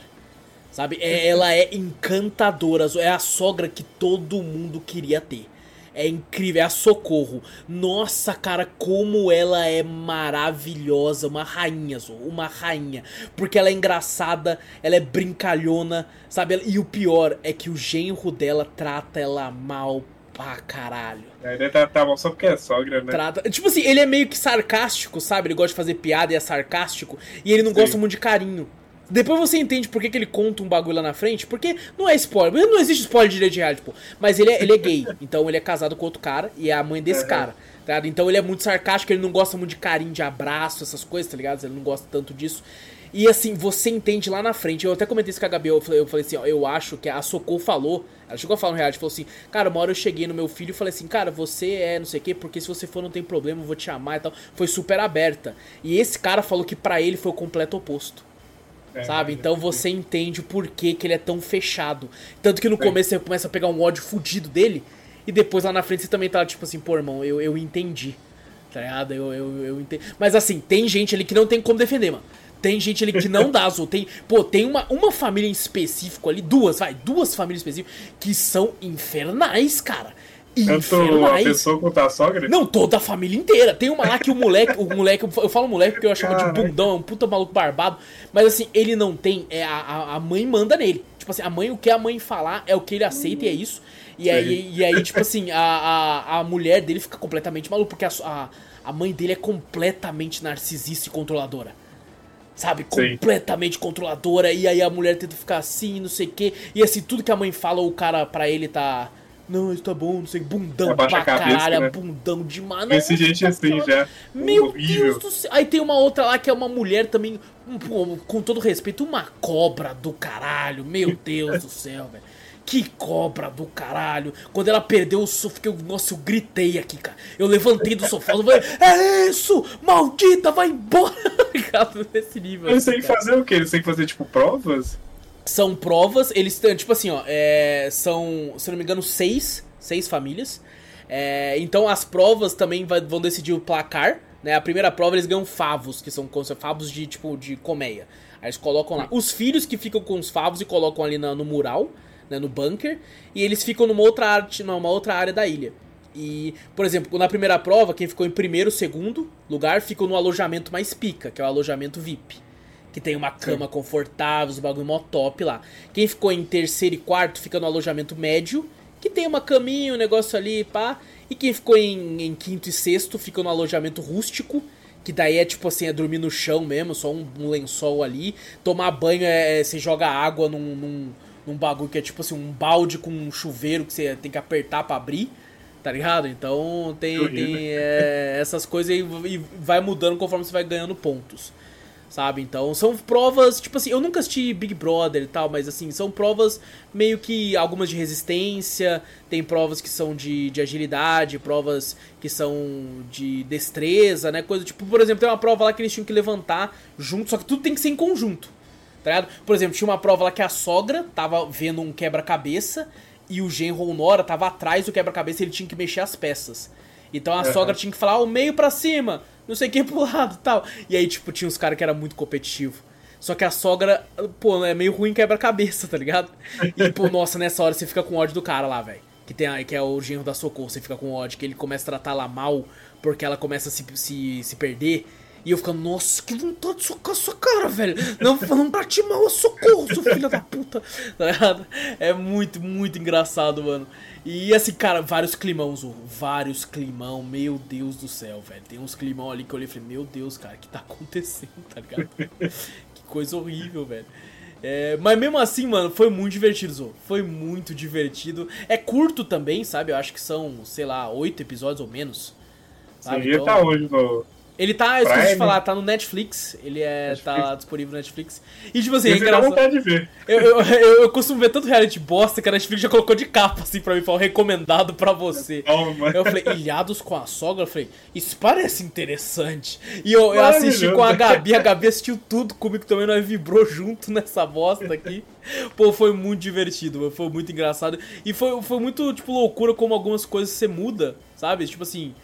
Sabe? É, ela é encantadora, é a sogra que todo mundo queria ter. É incrível, é a Socorro. Nossa, cara, como ela é maravilhosa. Uma rainha, uma rainha. Porque ela é engraçada, ela é brincalhona, sabe? E o pior é que o genro dela trata ela mal pra caralho. É, ele tá, tá mal só porque é sogra, né? Trata... Tipo assim, ele é meio que sarcástico, sabe? Ele gosta de fazer piada e é sarcástico. E ele não Sim. gosta muito de carinho. Depois você entende por que, que ele conta um bagulho lá na frente, porque não é spoiler, não existe spoiler de direito de reality, pô. Mas ele é, ele é gay, <laughs> então ele é casado com outro cara e é a mãe desse uhum. cara, tá ligado? Então ele é muito sarcástico, ele não gosta muito de carinho, de abraço, essas coisas, tá ligado? Ele não gosta tanto disso. E assim, você entende lá na frente. Eu até comentei isso com a Gabi, eu falei, eu falei assim, ó, eu acho que a Socorro falou, ela chegou a falar no reality, falou assim, cara, uma hora eu cheguei no meu filho e falei assim, cara, você é não sei o quê, porque se você for não tem problema, eu vou te amar e tal. Foi super aberta. E esse cara falou que para ele foi o completo oposto. É, sabe? Então você entende o porquê que ele é tão fechado. Tanto que no começo você começa a pegar um ódio fudido dele. E depois lá na frente você também tá tipo assim, pô, irmão, eu, eu entendi. Tá ligado? Eu, eu, eu entendi. Mas assim, tem gente ali que não tem como defender, mano. Tem gente ali que não dá azul. Tem, pô, tem uma, uma família em específico ali, duas, vai, duas famílias específicas que são infernais, cara. Tanto a pessoa quanto a sogra? Não, toda a família inteira. Tem uma lá que o moleque, o moleque, eu falo moleque porque eu chamo de bundão, é um puta maluco barbado. Mas assim, ele não tem, é, a, a mãe manda nele. Tipo assim, a mãe, o que a mãe falar é o que ele aceita e é isso. E aí, e aí, tipo assim, a, a, a mulher dele fica completamente maluca, porque a, a, a mãe dele é completamente narcisista e controladora sabe? Sim. Completamente controladora. E aí a mulher tenta ficar assim, não sei o quê. E assim, tudo que a mãe fala, o cara, pra ele, tá não, isso tá bom, não sei, bundão Abaixa pra cabeça, caralho, né? bundão demais. Esse gente assim já. Meu horrível. Deus do céu. Aí tem uma outra lá que é uma mulher também, com todo respeito, uma cobra do caralho. Meu Deus do céu, velho. Que cobra do caralho. Quando ela perdeu o sofá, eu, nossa, eu gritei aqui, cara. Eu levantei do sofá e falei, é isso! Maldita, vai embora! <laughs> Nesse nível. Eles têm que fazer o quê? Eles têm que fazer, tipo, provas? São provas, eles estão, tipo assim, ó, é, são, se não me engano, seis, seis famílias. É, então as provas também vai, vão decidir o placar, né? A primeira prova eles ganham favos, que são favos de, tipo, de colmeia. Aí eles colocam lá. Os filhos que ficam com os favos e colocam ali na, no mural, né, no bunker, e eles ficam numa outra, arte, numa outra área da ilha. E, por exemplo, na primeira prova, quem ficou em primeiro, segundo lugar, ficou no alojamento mais pica, que é o alojamento VIP que tem uma cama Sim. confortável, os bagulho mó top lá. Quem ficou em terceiro e quarto fica no alojamento médio, que tem uma caminha, um negócio ali, pá. E quem ficou em, em quinto e sexto fica no alojamento rústico, que daí é tipo assim, é dormir no chão mesmo, só um, um lençol ali. Tomar banho é, é você joga água num, num, num, bagulho que é tipo assim, um balde com um chuveiro que você tem que apertar para abrir. Tá ligado? Então tem, tem é, essas coisas e, e vai mudando conforme você vai ganhando pontos sabe? Então são provas, tipo assim, eu nunca assisti Big Brother e tal, mas assim, são provas meio que algumas de resistência, tem provas que são de, de agilidade, provas que são de destreza, né? Coisa tipo, por exemplo, tem uma prova lá que eles tinham que levantar junto, só que tudo tem que ser em conjunto. Tá ligado? Por exemplo, tinha uma prova lá que a sogra tava vendo um quebra-cabeça e o genro ou Nora tava atrás do quebra-cabeça e ele tinha que mexer as peças. Então a uhum. sogra tinha que falar o meio para cima, não sei o que <laughs> pro lado tal. E aí, tipo, tinha uns caras que era muito competitivo. Só que a sogra, pô, é meio ruim quebra-cabeça, tá ligado? E, pô, <laughs> nossa, nessa hora você fica com ódio do cara lá, velho. Que, tem, que é o genro da Socorro, você fica com ódio, que ele começa a tratar ela mal, porque ela começa a se, se, se perder. E eu ficando, nossa, que vontade de socar sua cara, velho. Não falando pra ti mal, socorro, seu filho da puta. Tá ligado? É muito, muito engraçado, mano. E assim, cara, vários climão, Zorro. Vários climão, meu Deus do céu, velho. Tem uns climão ali que eu olhei e falei, meu Deus, cara, o que tá acontecendo, tá ligado? que coisa horrível, velho. É, mas mesmo assim, mano, foi muito divertido, Zorro. Foi muito divertido. É curto também, sabe? Eu acho que são, sei lá, oito episódios ou menos. Sabe? Você então, tá hoje no Ele tá, eu esqueci de falar, tá no Netflix. Ele é, tá Netflix. disponível no Netflix. E tipo assim, é Esse dá engraçado. vontade de ver. Eu, eu, eu, eu costumo ver tanto reality bosta que a Netflix já colocou de capa assim pra mim, falou recomendado pra você. Toma. Eu falei, ilhados com a sogra? Eu falei, isso parece interessante. E eu, eu assisti com a Gabi, a Gabi assistiu tudo comigo também, nós vibrou junto nessa bosta aqui. Pô, foi muito divertido, foi muito engraçado. E foi, foi muito, tipo, loucura como algumas coisas você muda, sabe? Tipo assim,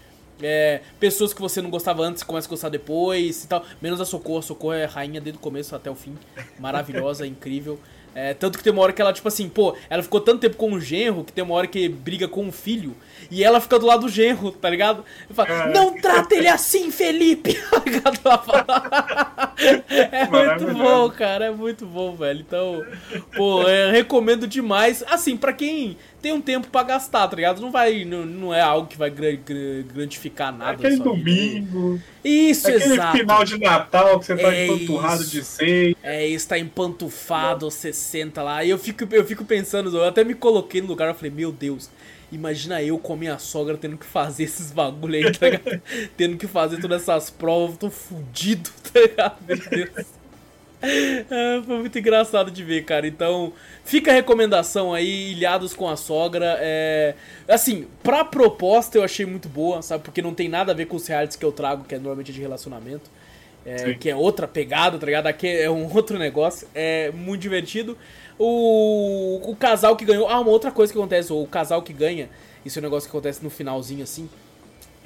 é, pessoas que você não gostava antes, começa a gostar depois e tal. Menos a Socorro, a Socorro é rainha desde o começo até o fim. Maravilhosa, <laughs> incrível. É, tanto que tem uma hora que ela, tipo assim, pô, ela ficou tanto tempo com o genro que tem uma hora que briga com o filho e ela fica do lado do genro, tá ligado? E fala, Caraca. não trata ele assim, Felipe! <laughs> Tá ligado? Ela fala. É muito bom, cara, é muito bom, velho. Então, pô, eu recomendo demais. Assim, pra quem tem um tempo pra gastar, tá ligado? Não vai, não, não é algo que vai gra- gra- grantificar nada. Aquele na sua vida. domingo. Isso, aquele exato. final de Natal que você tá É empanturrado isso. de seis. É, está empantufado, você senta lá. E eu fico, eu fico pensando, eu até me coloquei no lugar, eu falei, meu Deus, imagina eu com a minha sogra tendo que fazer esses bagulho aí, tá ligado? <laughs> tendo que fazer todas essas provas, tô fudido, <laughs> tá ligado? Meu Deus. É, foi muito engraçado de ver, cara. Então, fica a recomendação aí, Ilhados com a Sogra. É... Assim, pra proposta eu achei muito boa, sabe? Porque não tem nada a ver com os realities que eu trago, que é normalmente de relacionamento. É, que é outra pegada, tá ligado? Aqui é um <laughs> outro negócio. É muito divertido. O, o casal que ganhou. Ah, uma outra coisa que acontece: o casal que ganha. Isso é um negócio que acontece no finalzinho assim.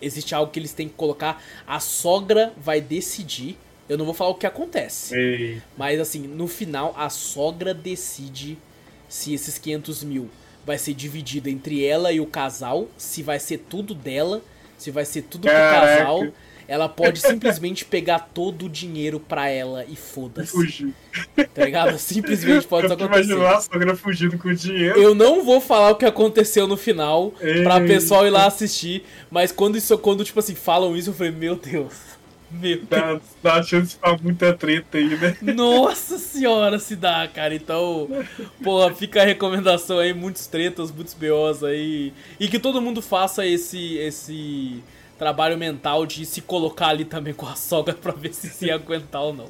Existe algo que eles têm que colocar. A sogra vai decidir. Eu não vou falar o que acontece. Ei, Mas assim, no final, a sogra decide se esses 500 mil vai ser dividido entre ela e o casal, se vai ser tudo dela, se vai ser tudo pro Caraca. casal. Ela pode simplesmente pegar todo o dinheiro pra ela e foda-se. fugiu. Tá ligado? Simplesmente pode Eu acontecer. imaginar a sogra fugindo com o dinheiro. Eu não vou falar o que aconteceu no final pra Ei. pessoal ir lá assistir, mas quando isso, quando tipo assim, falam isso, eu falei, meu Deus. Meu Deus. Dá, dá chance pra muita treta aí, né? Nossa senhora, se dá, cara. Então, porra, fica a recomendação aí, muitos tretas, muitos BOs aí. E que todo mundo faça esse esse trabalho mental de se colocar ali também com a sogra pra ver se se ia aguentar ou não.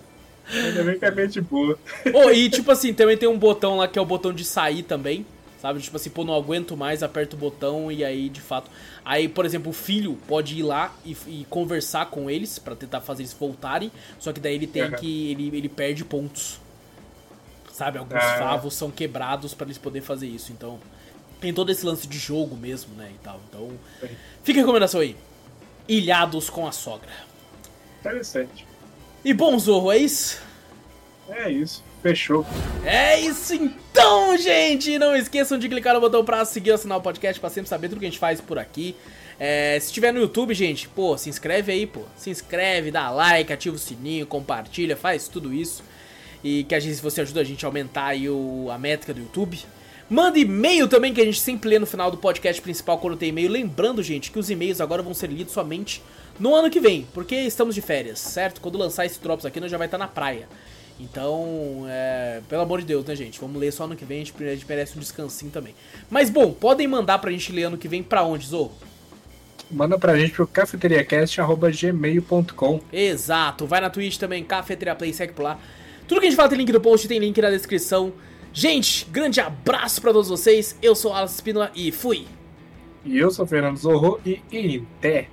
Ainda bem que é mente boa. Oh, e tipo assim, também tem um botão lá que é o botão de sair também. Sabe? Tipo assim, pô, não aguento mais, aperta o botão e aí, de fato. Aí, por exemplo, o filho pode ir lá e, e conversar com eles pra tentar fazer eles voltarem. Só que daí ele tem Aham. que. Ele, ele perde pontos. Sabe? Alguns Ah. favos são quebrados pra eles poderem fazer isso. Então, tem todo esse lance de jogo mesmo, né? E tal. Então, fica a recomendação aí. Ilhados com a sogra. Interessante. E bom, Zorro, é isso? É isso. Fechou. É isso então, gente! Não esqueçam de clicar no botão pra seguir e assinar o podcast pra sempre saber tudo que a gente faz por aqui. É, se estiver no YouTube, gente, pô, se inscreve aí, pô. Se inscreve, dá like, ativa o sininho, compartilha, faz tudo isso. E que a gente, você ajuda a gente a aumentar aí o, a métrica do YouTube. Manda e-mail também, que a gente sempre lê no final do podcast principal quando tem e-mail. Lembrando, gente, que os e-mails agora vão ser lidos somente no ano que vem, porque estamos de férias, certo? Quando lançar esse Drops aqui, nós já vai estar na praia. Então, é, pelo amor de Deus, né, gente? Vamos ler só ano que vem, a gente, a gente merece um descansinho também. Mas, bom, podem mandar pra gente ler ano que vem pra onde, Zorro? Manda pra gente pro cafeteriacast.gmail.com. Exato, vai na Twitch também, Cafeteria Play, segue por lá. Tudo que a gente fala tem link no post, tem link na descrição. Gente, grande abraço pra todos vocês. Eu sou Alas Espínola e fui! E eu sou Fernando Zorro e, e até.